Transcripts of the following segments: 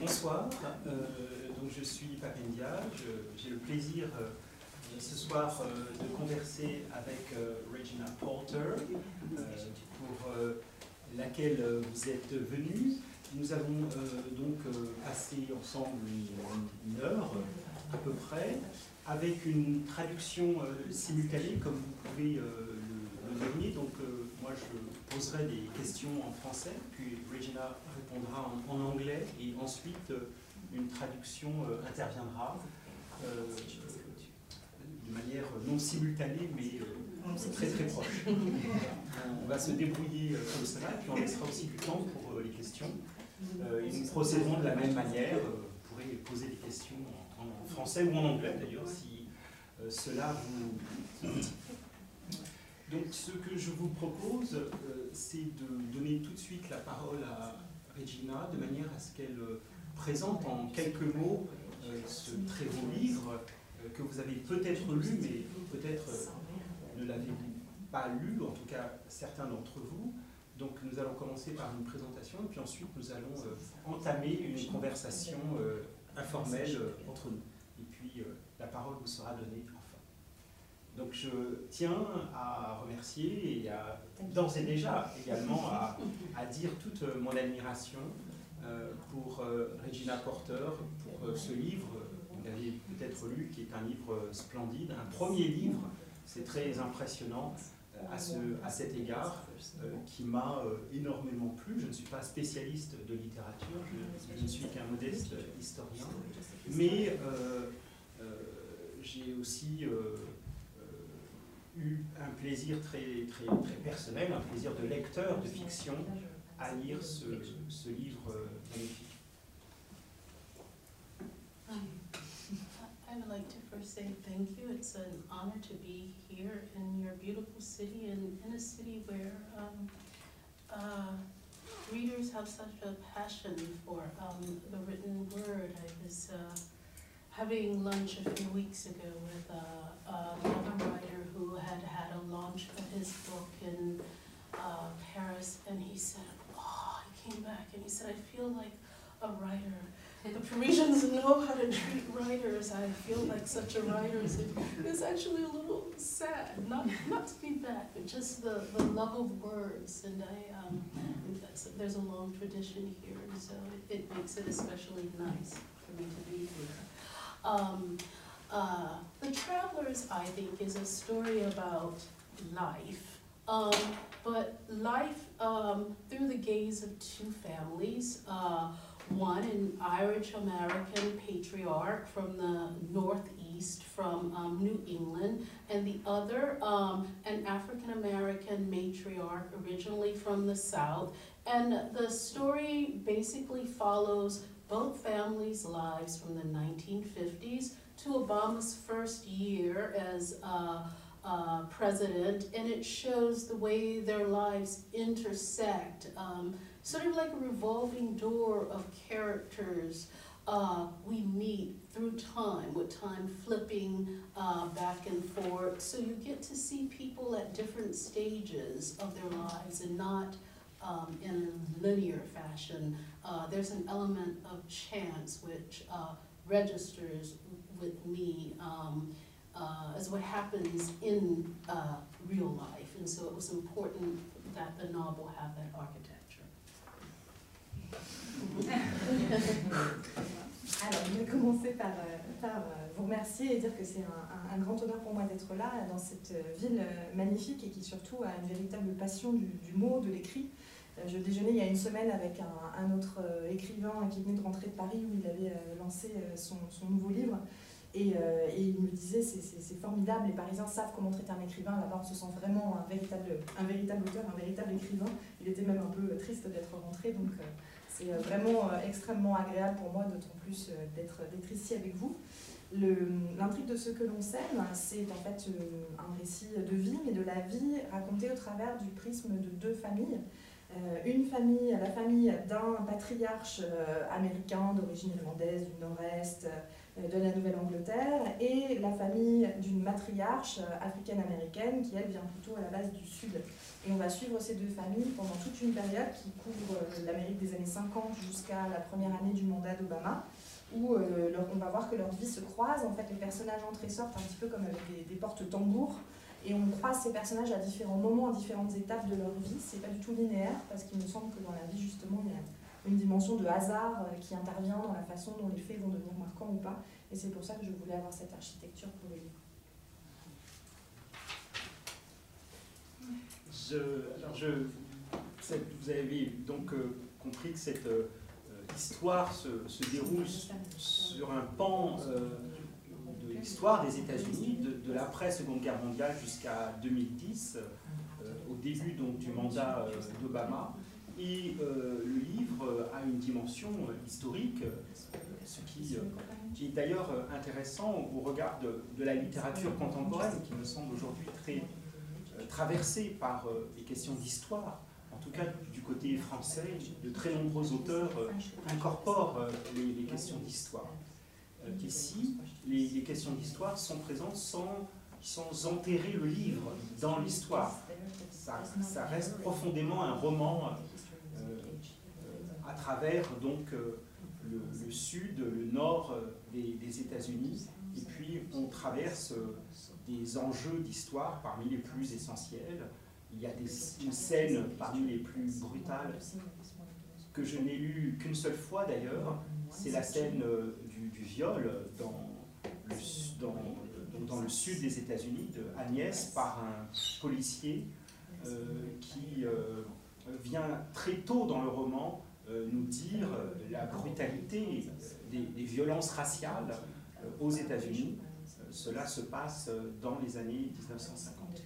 Bonsoir. Euh, donc je suis Papendia. J'ai le plaisir euh, ce soir euh, de converser avec Regina Porter, pour laquelle vous êtes venue. Nous avons donc passé ensemble une, heure à peu près, avec une traduction simultanée, comme vous pouvez le, donner. Moi je poserai des questions en français, puis Regina répondra en, anglais et ensuite euh, une traduction euh, interviendra euh, de manière non simultanée mais très très proche. on va se débrouiller comme cela puis on laissera aussi du temps pour les questions. et nous procéderons de la même manière. Vous pourrez poser des questions en, français ou en anglais d'ailleurs si cela vous, donc ce que je vous propose, c'est de donner tout de suite la parole à Regina, de manière à ce qu'elle euh, présente en quelques mots euh, ce très beau livre euh, que vous avez peut-être lu, mais peut-être ne l'avez-vous pas lu, en tout cas certains d'entre vous. Donc nous allons commencer par une présentation et puis ensuite nous allons entamer une conversation informelle entre nous. Et puis la parole vous sera donnée donc je tiens à remercier et à d'ores et déjà également à, dire toute mon admiration euh, pour euh, Regina Porter, pour euh, ce livre, vous l'avez peut-être lu, qui est un livre splendide, un premier livre, c'est très impressionnant à, ce, à cet égard, qui m'a énormément plu. Je ne suis pas spécialiste de littérature, je, ne suis qu'un modeste historien, mais j'ai aussi eu un plaisir très, personnel, un plaisir de lecteur de fiction à lire ce, livre euh, magnifique. Um, I would like to first say thank you. It's an honor to be here in your beautiful city and in a city where um, uh, readers have such a passion for um, the written word. I uh, having lunch a few weeks ago with another writer who had had a launch of his book in uh, Paris, and he said, oh, he came back and he said, I feel like a writer. The Parisians know how to treat writers. I feel like such a writer. It's actually a little sad, not not to be bad, but just the, the love of words. And I um, there's a long tradition here, and so it, it makes it especially nice for me to be here. Um, uh, the Travelers, I think, is a story about life, um, but life um, through the gaze of two families. Uh, one, an Irish American patriarch from the Northeast, from um, New England, and the other, um, an African American matriarch originally from the South. And the story basically follows both families' lives from the 1950s to Obama's first year as uh, uh, president, and it shows the way their lives intersect, um, sort of like a revolving door of characters uh, we meet through time, with time flipping uh, back and forth. So you get to see people at different stages of their lives and not um, in a linear fashion. Uh, there's an element of chance which uh, registers with me um, uh, as what happens in uh, real life. And so it was important that the novel have that architecture. Alors, je vais commencer par, euh, par euh, vous remercier et dire que c'est un, un, grand honneur pour moi d'être là, dans cette euh, ville magnifique et qui surtout a une véritable passion du, du mot, de l'écrit. Je déjeunais il y a une semaine avec un, autre écrivain qui venait de rentrer de Paris où il avait lancé son, son nouveau livre. Et, et, il me disait c'est formidable, les Parisiens savent comment traiter un écrivain, là-bas on se sent vraiment un véritable, un véritable auteur, un véritable écrivain. Il était même un peu triste d'être rentré, donc c'est vraiment extrêmement agréable pour moi, d'autant plus d'être ici avec vous. L'intrigue de ce que l'on sème, c'est en fait un récit de vie, mais de la vie racontée au travers du prisme de deux familles. Euh, une famille, la famille d'un patriarche euh, américain d'origine irlandaise du nord-est euh, de la Nouvelle-Angleterre et la famille d'une matriarche africaine-américaine qui, elle, vient plutôt à la base du sud. Et on va suivre ces deux familles pendant toute une période qui couvre l'Amérique des années 50 jusqu'à la première année du mandat d'Obama, où on va voir que leurs vies se croisent. En fait, les personnages entrent et sortent un petit peu comme avec des, des portes-tambours. Et on croise ces personnages à différents moments, à différentes étapes de leur vie. C'est pas du tout linéaire, parce qu'il me semble que dans la vie, justement, il y a une dimension de hasard euh, qui intervient dans la façon dont les faits vont devenir marquants ou pas. Et c'est pour ça que je voulais avoir cette architecture pour le livre. alors je, vous avez donc euh, compris que cette euh, histoire se, déroule sur un pan l'histoire des États-Unis, de, l'après-Seconde Guerre mondiale jusqu'à 2010, euh, au début donc, du mandat euh, d'Obama. Et euh, le livre a une dimension historique, ce qui est d'ailleurs intéressant au regard de, la littérature contemporaine, qui me semble aujourd'hui très traversée par les questions d'histoire. En tout cas, du côté français, de très nombreux auteurs incorporent les questions d'histoire. Ici, les, questions d'histoire sont présentes sans, sans enterrer le livre dans l'histoire. Ça, reste profondément un roman euh, à travers donc euh, le, sud, le nord euh, des, États-Unis, et puis on traverse des enjeux d'histoire parmi les plus essentiels. Il y a des, une scène parmi les plus brutales que je n'ai lue qu'une seule fois d'ailleurs, c'est la scène du, viol dans dans, dans le sud des États-Unis, de Agnès, par un policier euh, qui euh, vient très tôt dans le roman euh, nous dire la brutalité des, violences raciales aux États-Unis. cela se passe dans les années 1950.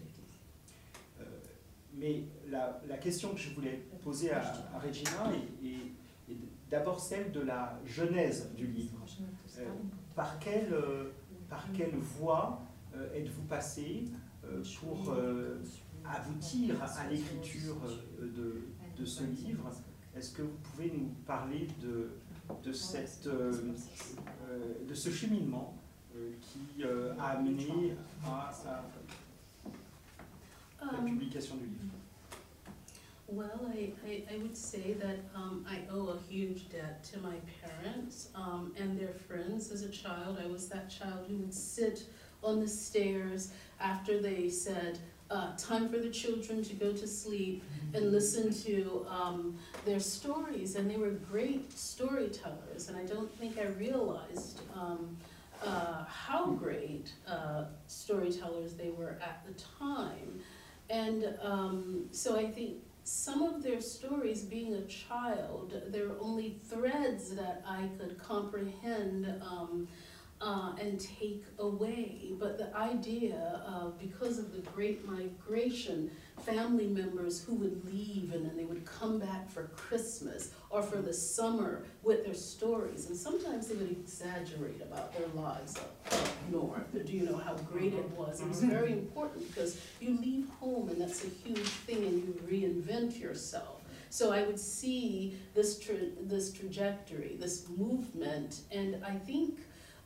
mais la, question que je voulais poser à, Regina est d'abord celle de la genèse du livre. par quelle par quelle voie euh, êtes-vous passé euh, pour euh, aboutir à l'écriture de, de, ce livre? Est-ce que vous pouvez nous parler de, de, cette, de ce cheminement qui a amené à, la publication du livre? Well, I, I, I, would say that um, I owe a huge debt to my parents um, and their friends. As a child, I was that child who would sit on the stairs after they said, uh, time for the children to go to sleep and listen to um, their stories. And they were great storytellers, and I don't think I realized um, uh, how great uh, storytellers they were at the time. And um, so I think some of their stories, being a child, there are only threads that I could comprehend um, uh, and take away. But the idea of, because of the Great Migration, family members who would leave and then they would come back for Christmas or for the summer with their stories. And sometimes they would exaggerate about their lives up, north. Do you know how great it was? It was very important because you leave home and that's a huge thing and you reinvent yourself. So I would see this tra this trajectory, this movement, and I think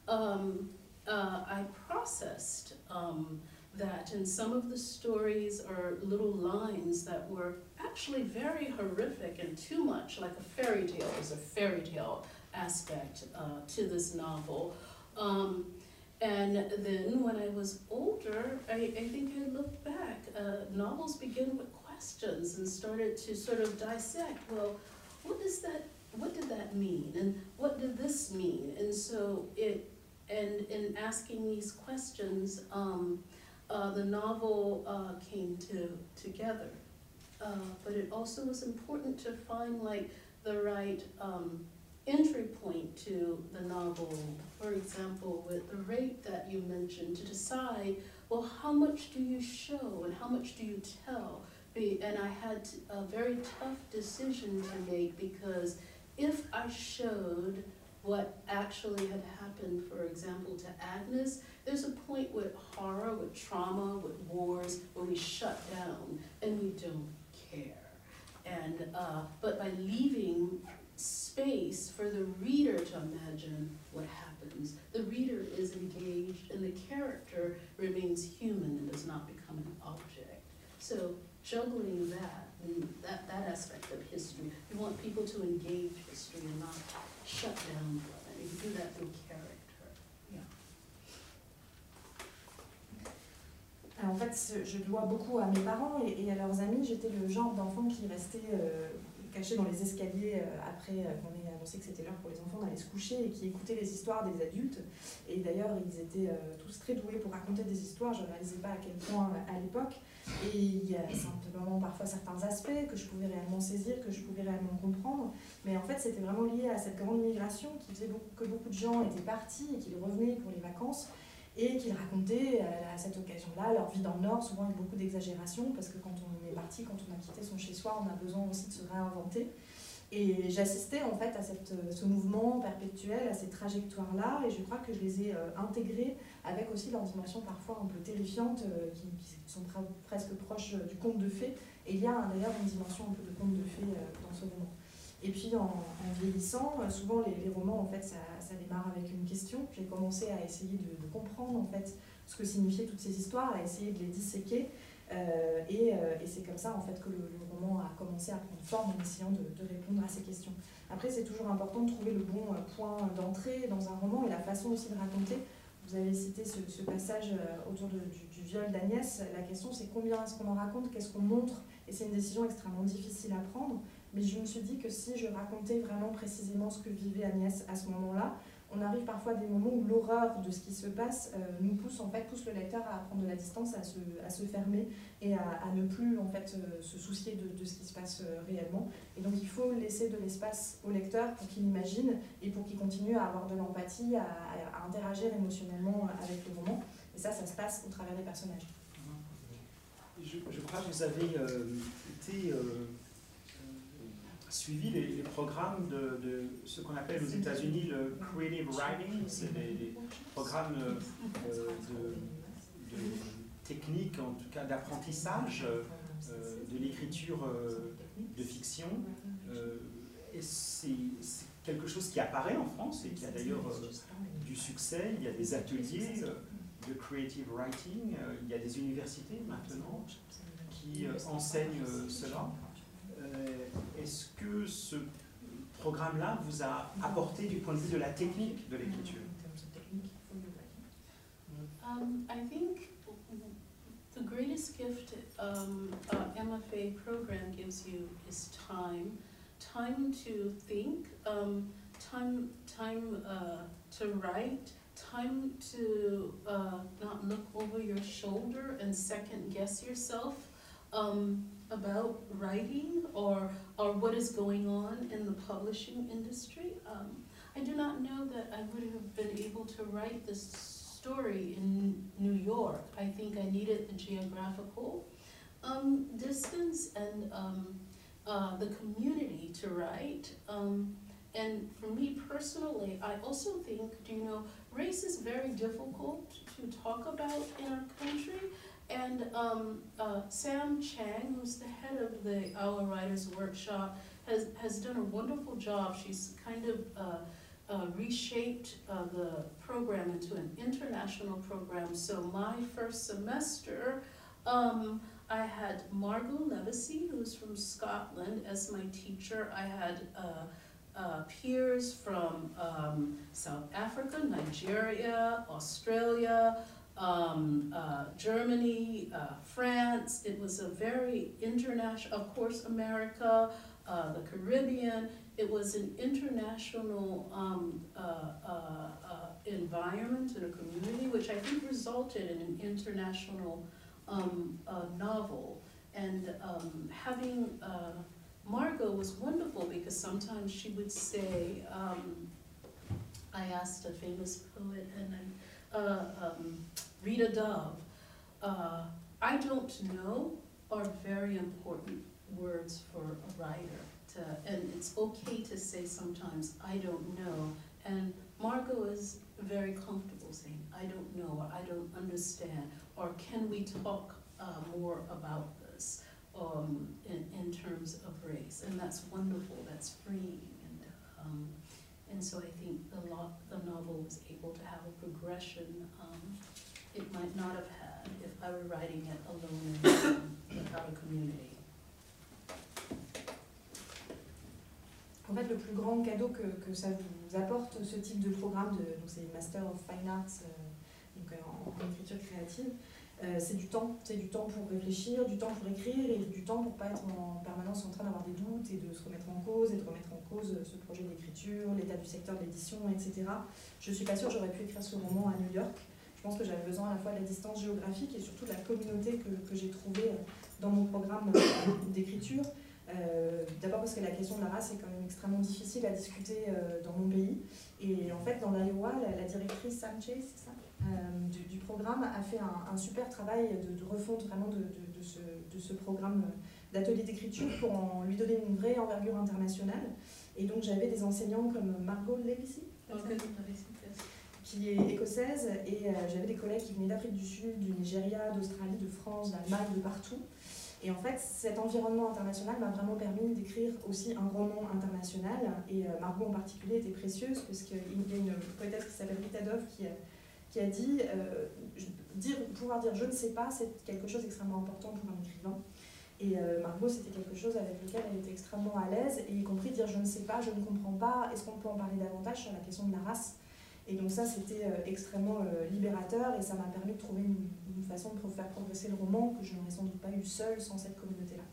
um, uh, I processed um, that and some of the stories are little lines that were actually very horrific and too much like a fairy tale. There's a fairy tale aspect uh, to this novel. Um, and then when I was older, I, I think I looked back. Uh, novels begin with questions and started to sort of dissect, well, what does that, what did that mean? And what did this mean? And so it, and in asking these questions, um, uh, the novel uh, came to, together. Uh, but it also was important to find like the right um, entry point to the novel. For example, with the rape that you mentioned, to decide, well, how much do you show and how much do you tell? And I had a very tough decision to make because if I showed what actually had happened, for example, to Agnes, there's a point with horror, with trauma, with wars, where we shut down and we don't care. And, uh, but by leaving space for the reader to imagine what happens, the reader is engaged and the character remains human and does not become an object. So juggling that, that, that aspect of history, you want people to engage history and not en fait, je dois beaucoup à mes parents et, et à leurs amis. J'étais le genre d'enfant qui restait euh, caché dans les escaliers euh, après euh, qu'on ait annoncé que c'était l'heure pour les enfants d'aller se coucher et qui écoutaient les histoires des adultes. Et d'ailleurs, ils étaient euh, tous très doués pour raconter des histoires. Je ne réalisais pas à quel point à l'époque. Et il y a simplement parfois certains aspects que je pouvais réellement saisir, que je pouvais réellement comprendre. Mais en fait, c'était vraiment lié à cette grande migration qui faisait que beaucoup de gens étaient partis et qu'ils revenaient pour les vacances et qu'ils racontaient à cette occasion-là leur vie dans le Nord, souvent avec beaucoup d'exagération, parce que quand on est parti, quand on a quitté son chez-soi, on a besoin aussi de se réinventer. Et j'assistais en fait à cette, ce mouvement perpétuel, à ces trajectoires-là, et je crois que je les ai euh, intégrées avec aussi leur dimension parfois un peu terrifiante, euh, qui, sont presque proches du conte de fées. Et il y a d'ailleurs une dimension un peu de conte de fées euh, dans ce roman. Et puis en, vieillissant, souvent les, romans, en fait, ça, ça, démarre avec une question. J'ai commencé à essayer de, comprendre en fait ce que signifiaient toutes ces histoires, à essayer de les disséquer. Euh, et, euh, et c'est comme ça en fait que le, roman a commencé à prendre forme en essayant de, répondre à ces questions. Après, c'est toujours important de trouver le bon euh, point d'entrée dans un roman et la façon aussi de raconter. Vous avez cité ce, passage euh, autour du, viol d'Agnès. La question, c'est combien est-ce qu'on en raconte, qu'est-ce qu'on montre, et c'est une décision extrêmement difficile à prendre. Mais je me suis dit que si je racontais vraiment précisément ce que vivait Agnès à ce moment-là, on arrive parfois à des moments où l'horreur de ce qui se passe euh, nous pousse en fait pousse le lecteur à prendre de la distance, à se, à se fermer et à, à, ne plus en fait euh, se soucier de, de, ce qui se passe euh, réellement. Et donc il faut laisser de l'espace au lecteur pour qu'il imagine et pour qu'il continue à avoir de l'empathie, à, à, interagir émotionnellement avec le roman. Et ça, ça se passe au travers des personnages. Je, je crois que vous avez été suivi les, programmes de, ce qu'on appelle aux États-Unis le creative writing, c'est les, programmes euh, de, de, en tout cas d'apprentissage euh, de l'écriture euh, de fiction. C'est quelque chose qui apparaît en France et qui a d'ailleurs du succès. Il y a des ateliers de creative writing, il y a des universités maintenant qui enseignent cela. Est-ce que ce programme-là vous a apporté du point de vue de la technique de l'écriture um, I think the greatest gift um, uh, MFA program gives you is time. Time to think, um, time, time uh, to write, time to uh, not look over your shoulder and second guess yourself. Um, about writing or, or what is going on in the publishing industry. Um, I do not know that I would have been able to write this story in New York. I think I needed the geographical um, distance and um, uh, the community to write. Um, and for me personally, I also think, do you know, race is very difficult to talk about in our country and um, uh, Sam Chang, who's the head of the Our Writers Workshop, has, has done a wonderful job. She's kind of uh, uh, reshaped uh, the program into an international program. So my first semester, um, I had Margot Levesey, who's from Scotland, as my teacher. I had uh, uh, peers from um, South Africa, Nigeria, Australia, um, uh, Germany, uh, France. It was a very international, of course, America, uh, the Caribbean. It was an international um, uh, uh, uh, environment and a community, which I think resulted in an international um, novel. And um, having Margot was wonderful because sometimes she would say, um, I asked a famous poet, and I, um, Rita Dove, uh, I don't know are very important words for a writer. To, and it's okay to say sometimes, I don't know. And Margot is very comfortable saying, I don't know, or I don't understand, or can we talk uh, more about this? um, in, in terms of race, and that's wonderful, that's freeing, and, um, and so I think the the novel was able to have a progression, um, it might not have had if I were writing it alone without a community. En fait, le plus grand cadeau que, que ça vous apporte, ce type de programme, de, donc c'est Master of Fine Arts, euh, donc euh, en, écriture créative, euh, c'est du temps, c'est du temps pour réfléchir, du temps pour écrire et du temps pour pas être en permanence en train d'avoir des doutes et de se remettre en cause et de remettre en cause ce projet d'écriture, l'état du secteur de l'édition, etc. Je suis pas sûre j'aurais pu écrire ce roman à New York. Que j'avais besoin à la fois de la distance géographique et surtout de la communauté que, j'ai trouvée dans mon programme d'écriture. Euh, D'abord parce que la question de la race est quand même extrêmement difficile à discuter euh, dans mon pays. Et en fait, dans l'Iowa, la, directrice Sam Chase, ça euh, du, programme a fait un, super travail de, refonte vraiment de, ce, programme d'atelier d'écriture pour lui donner une vraie envergure internationale. Et donc j'avais des enseignants comme Margot Levici, qui est écossaise, et euh, j'avais des collègues qui venaient d'Afrique du Sud, du Nigeria, d'Australie, de France, d'Allemagne, de partout. Et en fait, cet environnement international m'a vraiment permis d'écrire aussi un roman international. Et euh, Margot en particulier était précieuse, parce qu'il y a une poétesse qui s'appelle Rita Dove qui, qui a dit euh, pouvoir dire je ne sais pas, c'est quelque chose d'extrêmement important pour un écrivain. Et euh, Margot, c'était quelque chose avec lequel elle était extrêmement à l'aise, et y compris dire je ne sais pas, je ne comprends pas, est-ce qu'on peut en parler davantage sur la question de la race Et donc ça, c'était euh, extrêmement euh, libérateur, et ça m'a permis de trouver une, une façon de faire progresser le roman que je n'aurais sans doute pas eu seule sans cette communauté-là.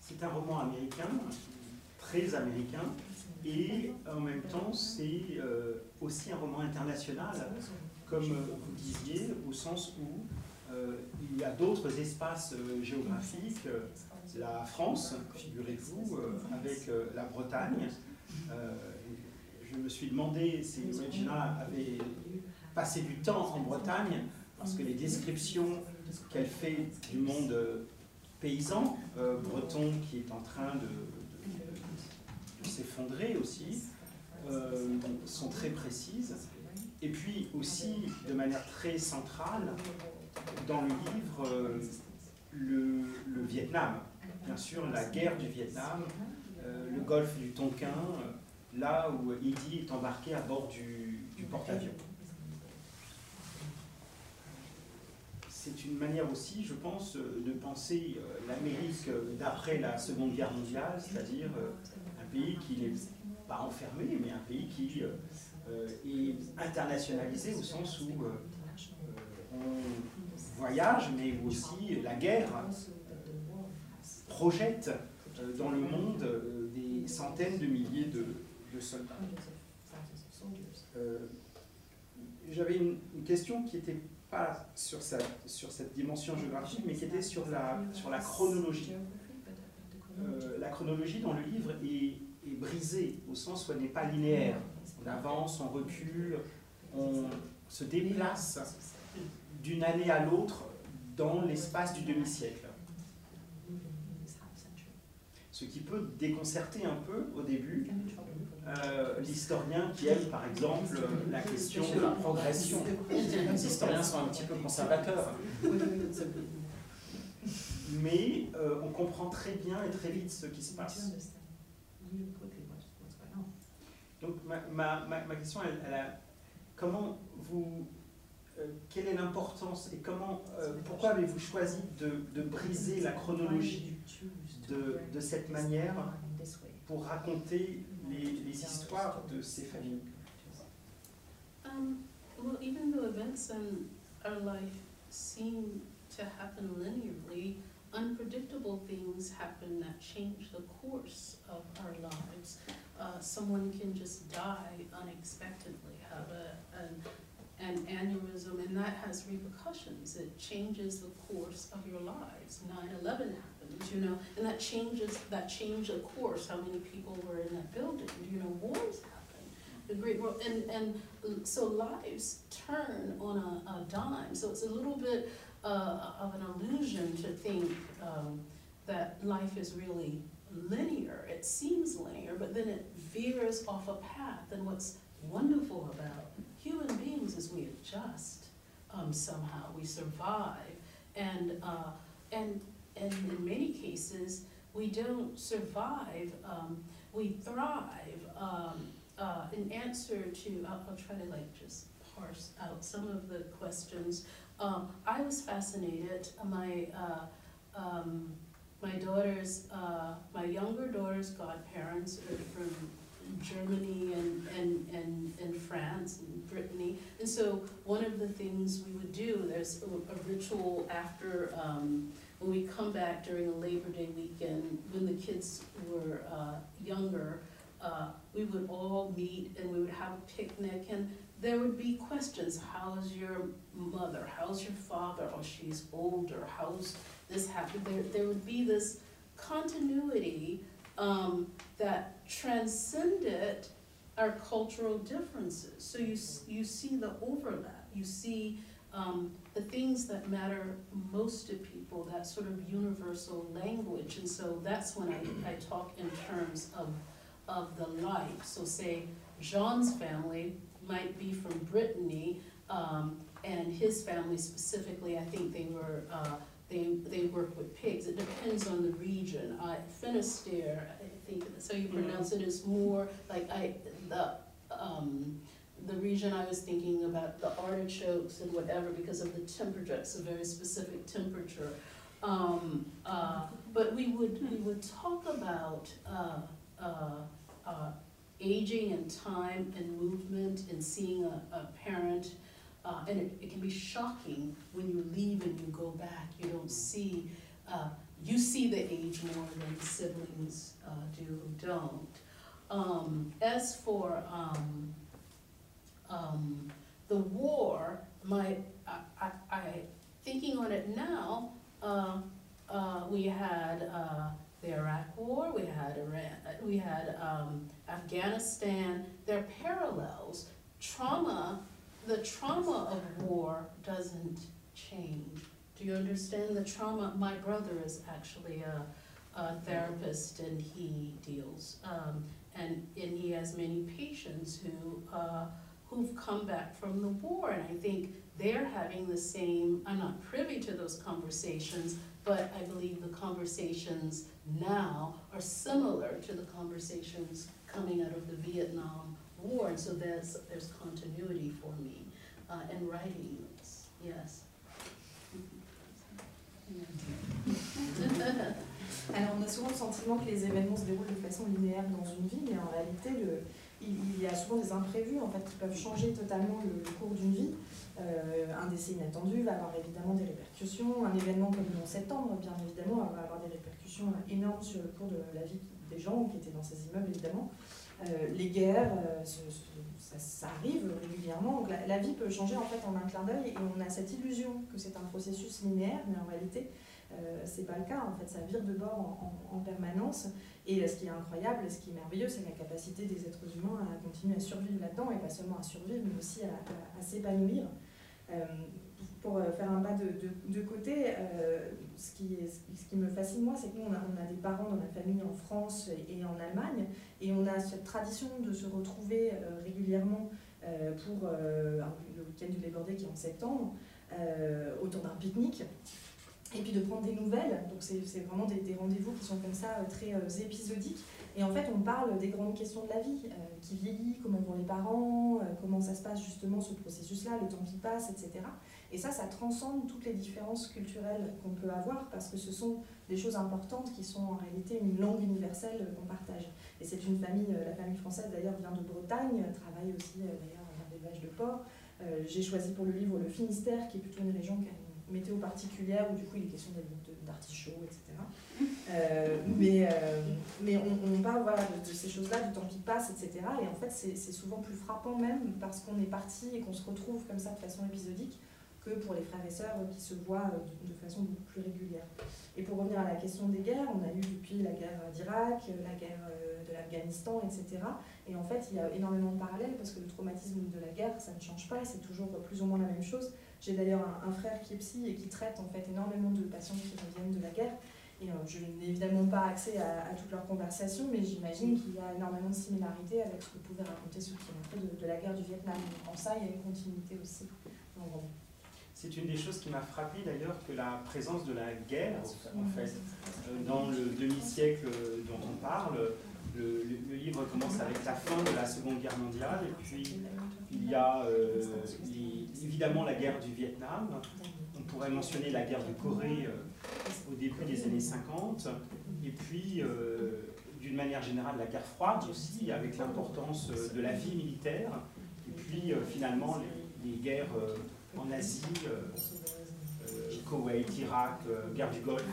C'est un roman américain, très américain, et en même temps, c'est euh, aussi un roman international, comme vous disiez, au sens où euh, il y a d'autres espaces euh, géographiques, euh, la France, figurez-vous, avec la Bretagne. Je me suis demandé si Regina avait passé du temps en Bretagne, parce que les descriptions qu'elle fait du monde euh, paysan, euh, breton, qui est en train de, de- de- de s'effondrer aussi, euh, sont très précises. Et puis aussi, de manière très centrale, dans le livre, euh, le, le Vietnam. Bien sûr, la guerre du Vietnam, le golfe du Tonkin, là où Edie est embarqué à bord du, du porte-avions. C'est une manière aussi, je pense, euh, de penser euh, l'Amérique euh, d'après la Seconde Guerre mondiale, c'est-à-dire un pays qui n'est pas enfermé, mais un pays qui est internationalisé au sens où on voyage, mais aussi la guerre projette dans le monde des centaines de milliers de, de soldats. Euh, J'avais une, une question qui n'était pas sur, sa- sur cette dimension géographique, mais qui était sur la, sur la chronologie. Euh, la chronologie dans le livre est, est brisée, au sens où elle n'est pas linéaire. On avance, on recule, on se déplace d'une année à l'autre dans l'espace du demi-siècle. Ce qui peut déconcerter un peu au début euh, l'historien qui aime par exemple la question de la progression. Les historiens sont un petit peu conservateurs, mais euh, on comprend très bien et très vite ce qui se passe. Donc ma, ma, ma, question, elle, elle a, comment vous, euh, quelle est l'importance et comment, pourquoi avez-vous choisi de, de briser la chronologie de, de cette manière pour raconter les, les histoires de ces familles Um, well, even though events in our life seem to happen linearly, unpredictable things happen that change the course of our lives. Uh, someone can just die unexpectedly, have a, an, an aneurysm, and that has repercussions. It changes the course of your lives. 9/11 happens, you know, and that changes, that changed the course, how many people were in that building, you know, wars happen. The Great War, and, and so lives turn on a, a dime, so it's a little bit uh, of an illusion to think um, that life is really linear. It seems linear, but then it veers off a path. And what's wonderful about human beings is we adjust um, somehow, we survive, and uh, and and in many cases, we don't survive, um, we thrive. Um, uh, in answer to, I'll, I'll try to like just parse out some of the questions. Um, I was fascinated, my, uh, um, my daughter's, uh, my younger daughter's godparents are from Germany and, and, and, and France and Brittany. And so one of the things we would do, there's a, a ritual after, um, when we come back during a Labor Day weekend, when the kids were uh, younger, uh, we would all meet and we would have a picnic and there would be questions. How's your mother? How's your father? Oh, she's older. How's this happened? There, there would be this continuity um, that transcended our cultural differences. So you, you see the overlap. You see um, the things that matter most to people, that sort of universal language. And so that's when I, I talk in terms of, of the life. So say Jean's family might be from Brittany, um, and his family specifically, I think they were, uh, they, they work with pigs. It depends on the region. Uh, Finisterre, think how you pronounce it as more like I, the, um, the region I was thinking about, the artichokes and whatever, because of the temperature, it's a very specific temperature. Um, uh, but we would, we would talk about, uh, uh, uh, aging and time and movement and seeing a, a parent. Uh, and it, it can be shocking when you leave and you go back. You don't see, uh, you see the age more than siblings uh, do who don't. Um, as for um, um, the war, my I, I, I, thinking on it now, uh, uh, we had uh, the Iraq War, we had Iran, we had um, Afghanistan. There are parallels. Trauma, the trauma of war doesn't change. Do you understand the trauma? My brother is actually a, a therapist and he deals, um, and, and he has many patients who, uh, who've come back from the war. And I think they're having the same, I'm not privy to those conversations, but I believe the conversations now are similar to the conversations coming out of the Vietnam War, and so there's, there's continuity for me uh, in writing this, yes. Alors on a souvent le sentiment que les événements se déroulent de façon linéaire dans une vie, mais en réalité il, y a souvent des imprévus en fait, qui peuvent changer totalement le, cours d'une vie. Euh, un décès inattendu va avoir évidemment des répercussions. Un événement comme le 11 septembre, bien évidemment, va avoir des répercussions énormes sur le cours de la vie des gens qui étaient dans ces immeubles, évidemment. Euh, les guerres, euh, ça, arrive régulièrement. Donc la, la, vie peut changer en fait en un clin d'œil et on a cette illusion que c'est un processus linéaire, mais en réalité, c'est pas le cas. En fait, ça vire de bord en, en, en, permanence. Et ce qui est incroyable, ce qui est merveilleux, c'est la capacité des êtres humains à continuer à survivre là-dedans et pas seulement à survivre, mais aussi à, s'épanouir. Euh, pour faire un pas de, côté, euh, ce, qui me fascine moi, c'est que nous, on a, des parents dans la famille en France et en Allemagne, et on a cette tradition de se retrouver euh, régulièrement euh, pour euh, le week-end du Labor qui est en septembre, euh, autour d'un pique-nique, et puis de prendre des nouvelles. Donc c'est vraiment des, rendez-vous qui sont comme ça très épisodiques. Et en fait, on parle des grandes questions de la vie, euh, qui vieillit, comment vont les parents, euh, comment ça se passe justement ce processus-là, le temps qui passe, etc. Et ça, ça transcende toutes les différences culturelles qu'on peut avoir, parce que ce sont des choses importantes qui sont en réalité une langue universelle qu'on partage. Et c'est une famille, euh, la famille française d'ailleurs vient de Bretagne, travaille aussi d'ailleurs dans l'élevage de porc. J'ai choisi pour le livre le Finistère, qui est plutôt une région qui a météo particulière, où du coup il est question d'artichauts, etc. Euh, mais, euh, mais on, on parle voilà, de, de ces choses-là, du temps qui passe, etc. Et en fait, c'est souvent plus frappant même parce qu'on est parti et qu'on se retrouve comme ça de façon épisodique que pour les frères et sœurs qui se voient de, de façon beaucoup plus régulière. Et pour revenir à la question des guerres, on a eu depuis la guerre d'Irak, la guerre euh, de l'Afghanistan, etc. Et en fait, il y a énormément de parallèles parce que le traumatisme de la guerre, ça ne change pas, c'est toujours plus ou moins la même chose. J'ai d'ailleurs un, frère qui est psy et qui traite en fait énormément de patients qui reviennent de la guerre. Et euh, je n'ai évidemment pas accès à, toutes leurs conversations, mais j'imagine qu'il y a énormément de similarités avec ce que pouvaient raconter ceux qui ont fait de, de, la guerre du Vietnam. En ça, il y a une continuité aussi. C'est une des choses qui m'a frappé d'ailleurs que la présence de la guerre, euh, dans le demi-siècle dont on parle. Le, livre commence avec la fin de la Seconde Guerre mondiale, et puis il y a euh, évidemment la guerre du Vietnam. On pourrait mentionner la guerre de Corée euh, au début des années 50, et puis d'une manière générale la guerre froide aussi, avec l'importance de la vie militaire, et puis finalement les, guerres en Asie, euh, euh, Koweït, Irak, euh, guerre du Golfe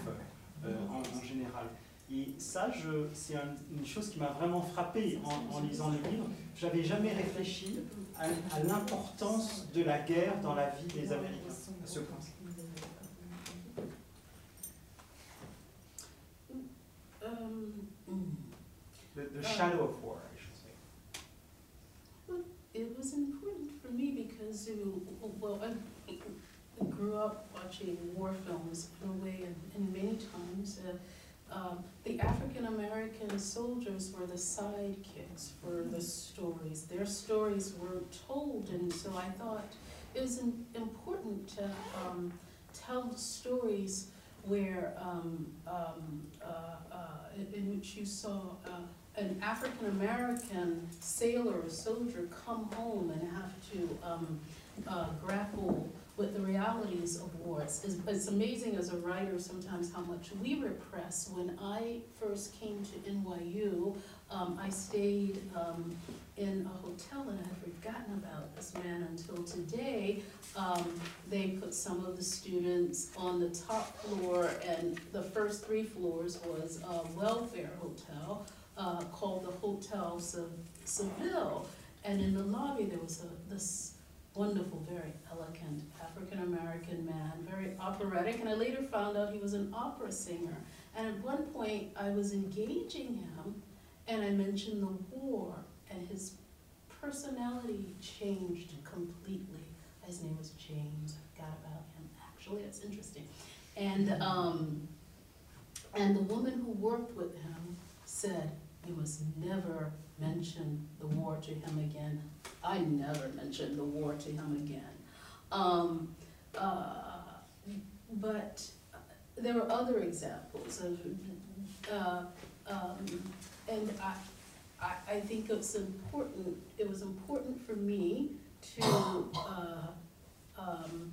en, général. Et ça, c'est une chose qui m'a vraiment frappé en, lisant le livre. Je n'avais jamais réfléchi à, l'importance de la guerre dans la vie des Américains, à ce point. The, the shadow of war, I should say. It was important for me because, well, I grew up watching war films in a way, and, and many times uh, um, the African American soldiers were the sidekicks for the stories. Their stories were told, and so I thought it was important to um, tell stories where um, um, uh, uh, in, which you saw uh, an African American sailor or soldier come home and have to um, uh, grapple with the realities of war. It's, it's, amazing as a writer sometimes how much we repress. When I first came to NYU, um, I stayed um, in a hotel and I had forgotten about this man until today. Um, they put some of the students on the top floor and the first three floors was a welfare hotel uh, called the Hotel Seville. And in the lobby, there was a, this wonderful, very elegant African American man, very operatic. And I later found out he was an opera singer. And at one point, I was engaging him, and I mentioned the war, and his personality changed completely. His name was James. I forgot about him. Actually, it's interesting. And um, and the woman who worked with him said, you must never mention the war to him again. I never mentioned the war to him again. Um, uh, but there were other examples of, uh, um, and I, I, think it's important. It was important for me to uh, um,